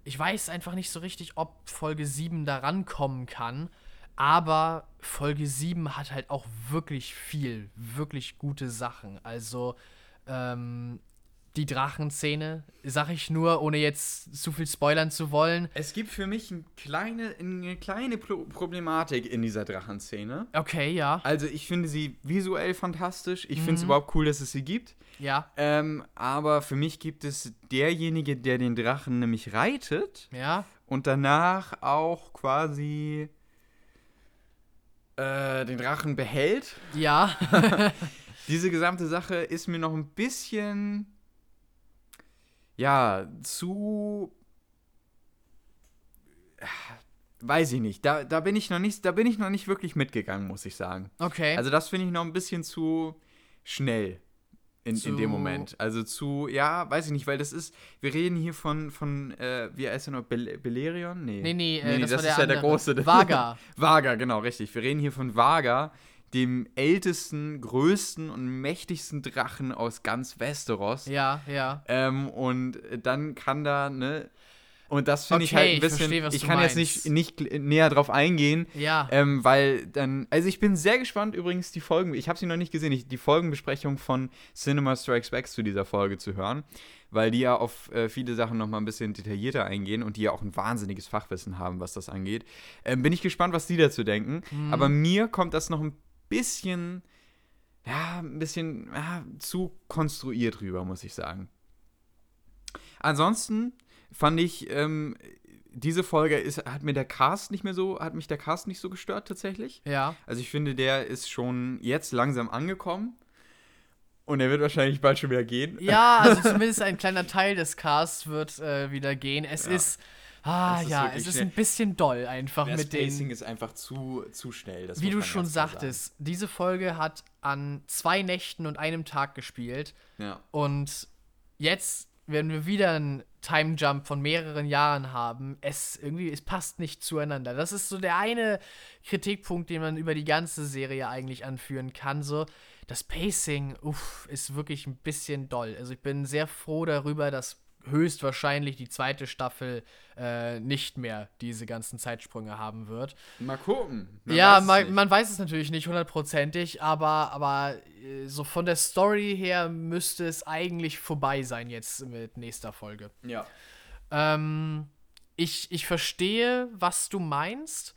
Ich weiß einfach nicht so richtig, ob Folge 7 da rankommen kann. Aber Folge 7 hat halt auch wirklich viel, wirklich gute Sachen. Also, ähm, die Drachenszene, sag ich nur, ohne jetzt zu viel spoilern zu wollen. Es gibt für mich eine kleine, eine kleine Pro Problematik in dieser Drachenszene. Okay, ja. Also ich finde sie visuell fantastisch. Ich Mhm. finde es überhaupt cool, dass es sie gibt. Ja, Ähm, aber für mich gibt es derjenige, der den Drachen nämlich reitet ja. und danach auch quasi äh, den Drachen behält. Ja. [laughs] [laughs] Diese gesamte Sache ist mir noch ein bisschen ja zu weiß ich nicht. Da, da bin ich noch nicht, da bin ich noch nicht wirklich mitgegangen, muss ich sagen. Okay. Also das finde ich noch ein bisschen zu schnell in, in Zu- dem Moment. Also zu, ja, weiß ich nicht, weil das ist, wir reden hier von, von äh, wie heißt er noch, Bel Belerion? Nee. Nee, nee, äh, das war der ist ja der große. Vaga. [laughs] Vaga, genau, richtig. Wir reden hier von Vaga, dem ältesten, größten und mächtigsten Drachen aus ganz Westeros. ja, ja. Ähm, und dann kann da, ne, und das finde ich Okay, halt ein ich bisschen, verstehe, was ich kann jetzt meinst. nicht, nicht näher drauf eingehen, Ja. ähm, weil dann, also ich bin sehr gespannt übrigens die Folgen, ich habe sie noch nicht gesehen, ich, die Folgenbesprechung von Cinema Strikes Back zu dieser Folge zu hören, weil die ja auf äh, viele Sachen nochmal ein bisschen detaillierter eingehen und die ja auch ein wahnsinniges Fachwissen haben, was das angeht. Ähm, bin ich gespannt, was die dazu denken, Mhm. aber mir kommt das noch ein bisschen, ja, ein bisschen ja, zu konstruiert rüber, muss ich sagen. Ansonsten fand ich, ähm, diese Folge ist, hat mir der Cast nicht mehr so, hat mich der Cast nicht so gestört tatsächlich. ja. Also ich finde, der ist schon jetzt langsam angekommen. Und er wird wahrscheinlich bald schon wieder gehen. Ja, also [laughs] zumindest ein kleiner Teil des Casts wird äh, wieder gehen. Es Ja. ist. Ah, ja, es ist schnell. ein bisschen doll einfach Das mit Pacing den. ist einfach zu, zu schnell. Das Wie du schon sagtest, diese Folge hat an zwei Nächten und einem Tag gespielt. sagen. Ja. Und jetzt werden wir wieder einen Time Jump von mehreren Jahren haben. Es irgendwie, es passt nicht zueinander. Das ist so der eine Kritikpunkt, den man über die ganze Serie eigentlich anführen kann. So, das Pacing, uff, ist wirklich ein bisschen doll. Also ich bin sehr froh darüber, dass höchstwahrscheinlich die zweite Staffel äh, nicht mehr diese ganzen Zeitsprünge haben wird. Mal gucken. Man ja, weiß es man, man weiß es natürlich nicht hundertprozentig, aber, aber äh, so von der Story her müsste es eigentlich vorbei sein jetzt mit nächster Folge. Ja. Ähm, ich, ich verstehe, was du meinst.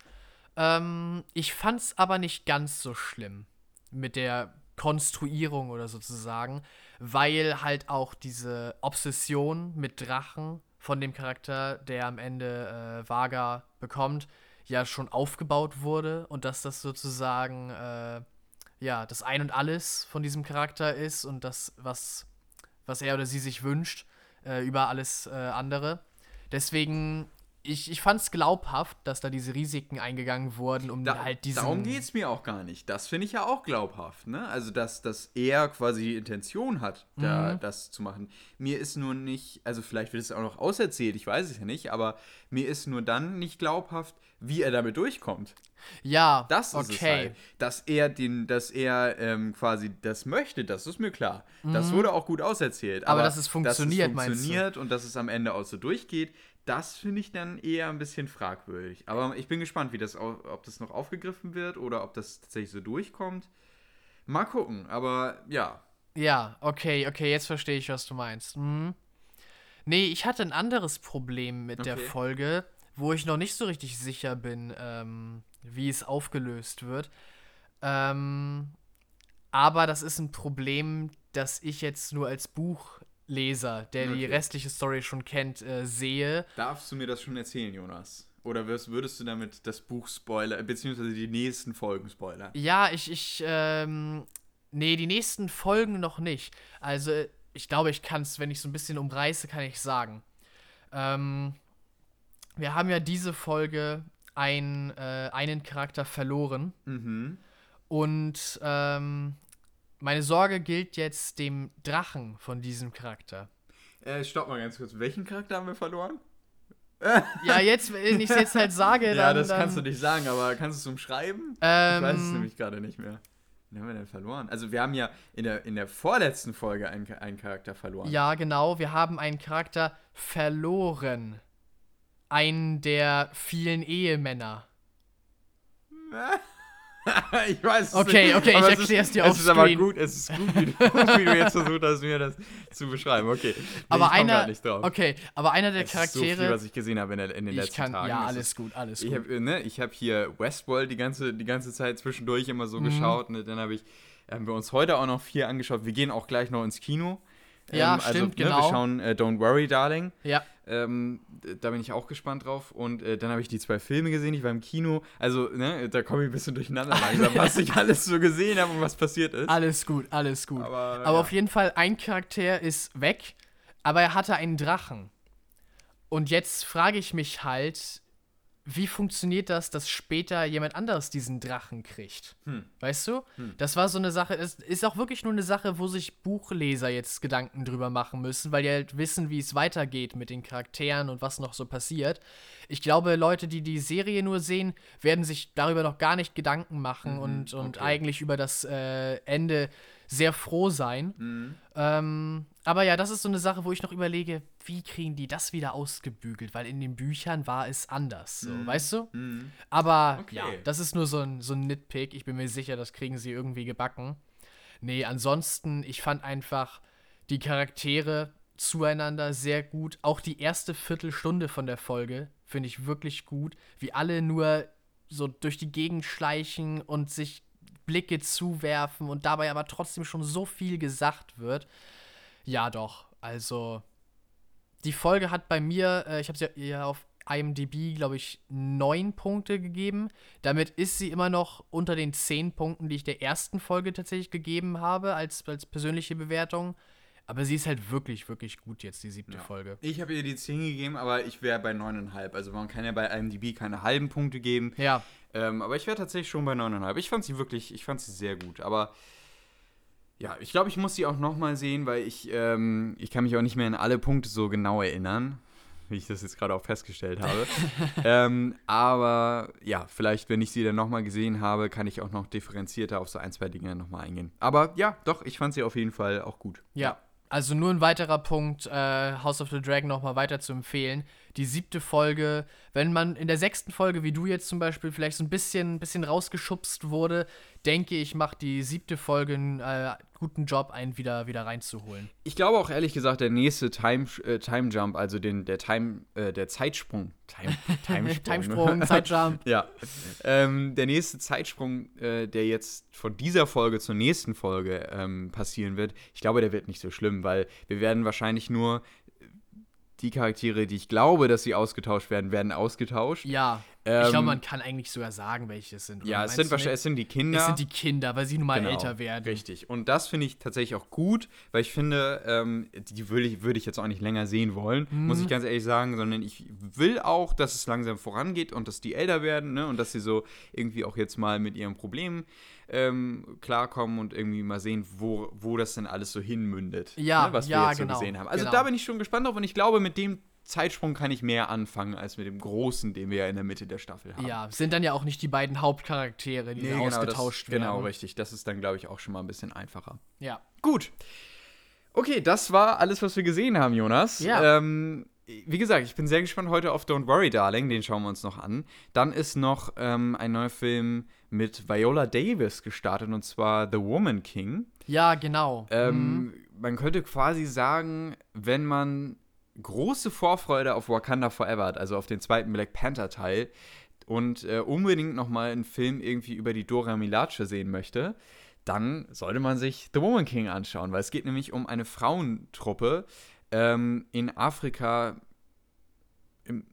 Ähm, ich fand's aber nicht ganz so schlimm mit der Konstruierung oder sozusagen, weil halt auch diese Obsession mit Drachen von dem Charakter, der am Ende äh, Vaga bekommt, ja schon aufgebaut wurde und dass das sozusagen äh, ja das Ein und Alles von diesem Charakter ist und das, was, was er oder sie sich wünscht, äh, über alles äh, andere. Deswegen, ich, ich fand es glaubhaft, dass da diese Risiken eingegangen wurden, um Da, halt diesen. darum geht es mir auch gar nicht. Das finde ich ja auch glaubhaft, ne? Also, dass, dass er quasi die Intention hat, da, Mhm. das zu machen. Mir ist nur nicht, also vielleicht wird es auch noch auserzählt, ich weiß es ja nicht, aber mir ist nur dann nicht glaubhaft, wie er damit durchkommt. Ja, Das ist okay. es halt. Dass er den, dass er ähm, quasi das möchte, das ist mir klar. Das wurde auch gut auserzählt. Mhm. Aber dass es funktioniert, dass es meinst du? funktioniert und dass es am Ende auch so durchgeht, das finde ich dann eher ein bisschen fragwürdig. Aber ich bin gespannt, wie das, ob das noch aufgegriffen wird oder ob das tatsächlich so durchkommt. Mal gucken, aber ja. Ja, okay, okay, jetzt verstehe ich, was du meinst. Mhm. Nee, ich hatte ein anderes Problem mit okay. der Folge, wo ich noch nicht so richtig sicher bin, ähm, wie es aufgelöst wird. Ähm, aber das ist ein Problem, das ich jetzt nur als Buchleser, der okay. die restliche Story schon kennt, äh, sehe. Darfst du mir das schon erzählen, Jonas? Oder würdest du damit das Buch spoilern, beziehungsweise die nächsten Folgen spoilern? Ja, ich, ich, ähm, nee, die nächsten Folgen noch nicht. Also, ich glaube, ich kann es, wenn ich so ein bisschen umreiße, kann ich sagen. Ähm, wir haben ja diese Folge ein, äh, einen Charakter verloren. Mhm. Und ähm, meine Sorge gilt jetzt dem Drachen von diesem Charakter. Äh, stopp mal ganz kurz. Welchen Charakter haben wir verloren? ja, jetzt, wenn ich es jetzt halt sage, [laughs] dann. Ja, das dann, kannst du nicht sagen, aber kannst du es umschreiben? Ähm, ich weiß es nämlich gerade nicht mehr. Wen haben wir denn verloren? Also, wir haben ja in der, in der vorletzten Folge einen, einen Charakter verloren. Ja, genau. Wir haben einen Charakter verloren. Einen der vielen Ehemänner. [laughs] ich weiß es okay, nicht. Okay, okay, ich erkläre es dir auf Es ist aber gut, es ist gut, wie du, [laughs] wie du jetzt versucht hast, mir das zu beschreiben. Okay. Nee, aber einer, okay, aber einer der es Charaktere. Ist so viel, was ich gesehen habe in, der, in den letzten kann, Tagen. Ja, alles ist, gut, alles ich gut. Hab, ne, ich habe hier Westworld die ganze, die ganze Zeit zwischendurch immer so mhm. geschaut. Ne, dann habe ich, haben wir uns heute auch noch vier angeschaut. Wir gehen auch gleich noch ins Kino. Ja, ähm, also, stimmt, ne, genau. Wir schauen äh, Don't Worry, Darling. Ja. Ähm, da bin ich auch gespannt drauf. Und äh, dann habe ich die zwei Filme gesehen. Ich war im Kino. Also, ne, da komme ich ein bisschen durcheinander langsam, [laughs] was ich alles so gesehen habe und was passiert ist. Alles gut, alles gut. Aber, aber ja. auf jeden Fall, ein Charakter ist weg, aber er hatte einen Drachen. Und jetzt frage ich mich halt, wie funktioniert das, dass später jemand anderes diesen Drachen kriegt? Hm. Weißt du? Hm. Das war so eine Sache, es ist auch wirklich nur eine Sache, wo sich Buchleser jetzt Gedanken drüber machen müssen, weil die halt wissen, wie es weitergeht mit den Charakteren und was noch so passiert. Ich glaube, Leute, die die Serie nur sehen, werden sich darüber noch gar nicht Gedanken machen mhm, und, und okay. eigentlich über das äh, Ende sehr froh sein. Mhm. Ähm, aber ja, das ist so eine Sache, wo ich noch überlege, wie kriegen die das wieder ausgebügelt? Weil in den Büchern war es anders, so, mhm. weißt du? Mhm. Aber okay. ja, das ist nur so ein, so ein Nitpick. Ich bin mir sicher, das kriegen sie irgendwie gebacken. Nee, ansonsten, ich fand einfach die Charaktere zueinander sehr gut. Auch die erste Viertelstunde von der Folge finde ich wirklich gut, wie alle nur so durch die Gegend schleichen und sich Blicke zuwerfen und dabei aber trotzdem schon so viel gesagt wird. Ja, doch. Also, die Folge hat bei mir, äh, ich habe sie ja auf IMDb, glaube ich, neun Punkte gegeben. Damit ist sie immer noch unter den zehn Punkten, die ich der ersten Folge tatsächlich gegeben habe, als, als persönliche Bewertung. Aber sie ist halt wirklich, wirklich gut jetzt, die siebte ja. Folge. Ich habe ihr die 10 gegeben, aber ich wäre bei 9,5. Also man kann ja bei IMDb keine halben Punkte geben. Ja. Ähm, aber ich wäre tatsächlich schon bei 9,5. Ich fand sie wirklich, ich fand sie sehr gut. Aber ja, ich glaube, ich muss sie auch nochmal sehen, weil ich, ähm, ich kann mich auch nicht mehr an alle Punkte so genau erinnern, wie ich das jetzt gerade auch festgestellt habe. [laughs] ähm, aber ja, vielleicht, wenn ich sie dann nochmal gesehen habe, kann ich auch noch differenzierter auf so ein, zwei Dinge nochmal eingehen. Aber ja, doch, ich fand sie auf jeden Fall auch gut. Ja, also nur ein weiterer Punkt, äh, House of the Dragon nochmal weiter zu empfehlen. Die siebte Folge, wenn man in der sechsten Folge, wie du jetzt zum Beispiel, vielleicht so ein bisschen, bisschen rausgeschubst wurde, denke ich, macht die siebte Folge äh, guten Job, einen wieder, wieder reinzuholen. Ich glaube auch ehrlich gesagt, der nächste Time, äh, Time Jump, also den, der Time, äh, der Zeitsprung. Time, [laughs] Timesprung, Timesprung Zeitjump. [laughs] ja. Ähm, der nächste Zeitsprung, äh, der jetzt von dieser Folge zur nächsten Folge ähm, passieren wird, ich glaube, der wird nicht so schlimm, weil wir werden wahrscheinlich nur die Charaktere, die ich glaube, dass sie ausgetauscht werden, werden ausgetauscht. Ja. Ähm, ich glaube, man kann eigentlich sogar sagen, welche es sind. Ja, es sind wahrscheinlich es sind die Kinder. Es sind die Kinder, weil sie nun mal genau, älter werden. Richtig. Und das finde ich tatsächlich auch gut, weil ich finde, ähm, die würde ich, würd ich jetzt auch nicht länger sehen wollen, mhm. muss ich ganz ehrlich sagen, sondern ich will auch, dass es langsam vorangeht und dass die älter werden ne, und dass sie so irgendwie auch jetzt mal mit ihren Problemen ähm, klarkommen und irgendwie mal sehen, wo, wo das denn alles so hinmündet. Ja, ne, was ja, wir jetzt genau, so gesehen haben. Also genau. da bin ich schon gespannt drauf und ich glaube, mit dem Zeitsprung kann ich mehr anfangen als mit dem großen, den wir ja in der Mitte der Staffel haben. Ja, sind dann ja auch nicht die beiden Hauptcharaktere, die nee, genau, ausgetauscht das, werden. Genau, richtig. Das ist dann, glaube ich, auch schon mal ein bisschen einfacher. Ja. Gut. Okay, das war alles, was wir gesehen haben, Jonas. Ja. Ähm, wie gesagt, ich bin sehr gespannt heute auf Don't Worry, Darling. Den schauen wir uns noch an. Dann ist noch ähm, ein neuer Film mit Viola Davis gestartet und zwar The Woman King. Ja, genau. Ähm, mhm. Man könnte quasi sagen, wenn man große Vorfreude auf Wakanda Forever hat, also auf den zweiten Black Panther Teil und äh, unbedingt nochmal einen Film irgendwie über die Dora Milace sehen möchte, dann sollte man sich The Woman King anschauen, weil es geht nämlich um eine Frauentruppe ähm, in Afrika im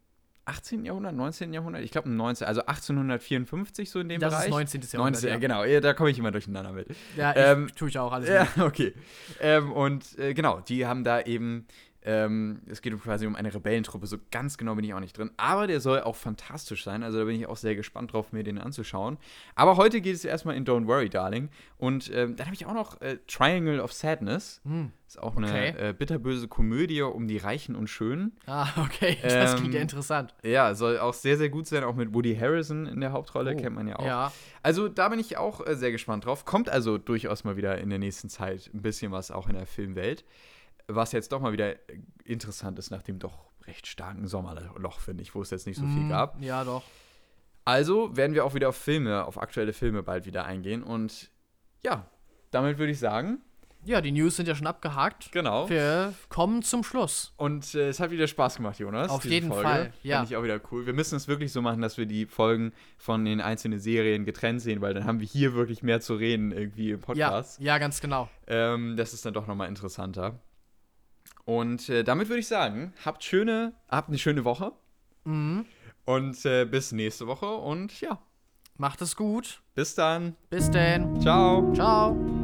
18. Jahrhundert, 19. Jahrhundert, ich glaube im 19., also 1854 so in dem das Bereich. Das ist 19. Jahrhundert. 19, ja. genau, da komme ich immer durcheinander mit. Ja, ich, ähm, tue ich auch alles. Ja, okay. Ähm, und äh, genau, die haben da eben ähm, es geht quasi um eine Rebellentruppe, so ganz genau bin ich auch nicht drin. Aber der soll auch fantastisch sein, also da bin ich auch sehr gespannt drauf, mir den anzuschauen. Aber heute geht es erstmal in Don't Worry, Darling. Und ähm, dann habe ich auch noch äh, Triangle of Sadness. Hm. Ist auch eine okay. äh, bitterböse Komödie um die Reichen und Schönen. Ah, okay, [laughs] das klingt ja ähm, interessant. Ja, soll auch sehr, sehr gut sein, auch mit Woody Harrison in der Hauptrolle, oh, kennt man ja auch. Ja. Also da bin ich auch äh, sehr gespannt drauf. Kommt also durchaus mal wieder in der nächsten Zeit ein bisschen was auch in der Filmwelt was jetzt doch mal wieder interessant ist nach dem doch recht starken Sommerloch, finde ich, wo es jetzt nicht so viel mm, gab. Ja, doch. Also werden wir auch wieder auf Filme, auf aktuelle Filme bald wieder eingehen. Und ja, damit würde ich sagen. Ja, die News sind ja schon abgehakt. Genau. Wir kommen zum Schluss. Und äh, es hat wieder Spaß gemacht, Jonas. Auf jeden Folge. Fall, ja. Finde ich auch wieder cool. Wir müssen es wirklich so machen, dass wir die Folgen von den einzelnen Serien getrennt sehen, weil dann haben wir hier wirklich mehr zu reden irgendwie im Podcast. Ja, ja ganz genau. Ähm, das ist dann doch nochmal interessanter. Und äh, damit würde ich sagen, habt schöne, habt eine schöne Woche. Mhm. Und äh, bis nächste Woche und ja. Macht es gut. Bis dann. Bis denn. Ciao. Ciao.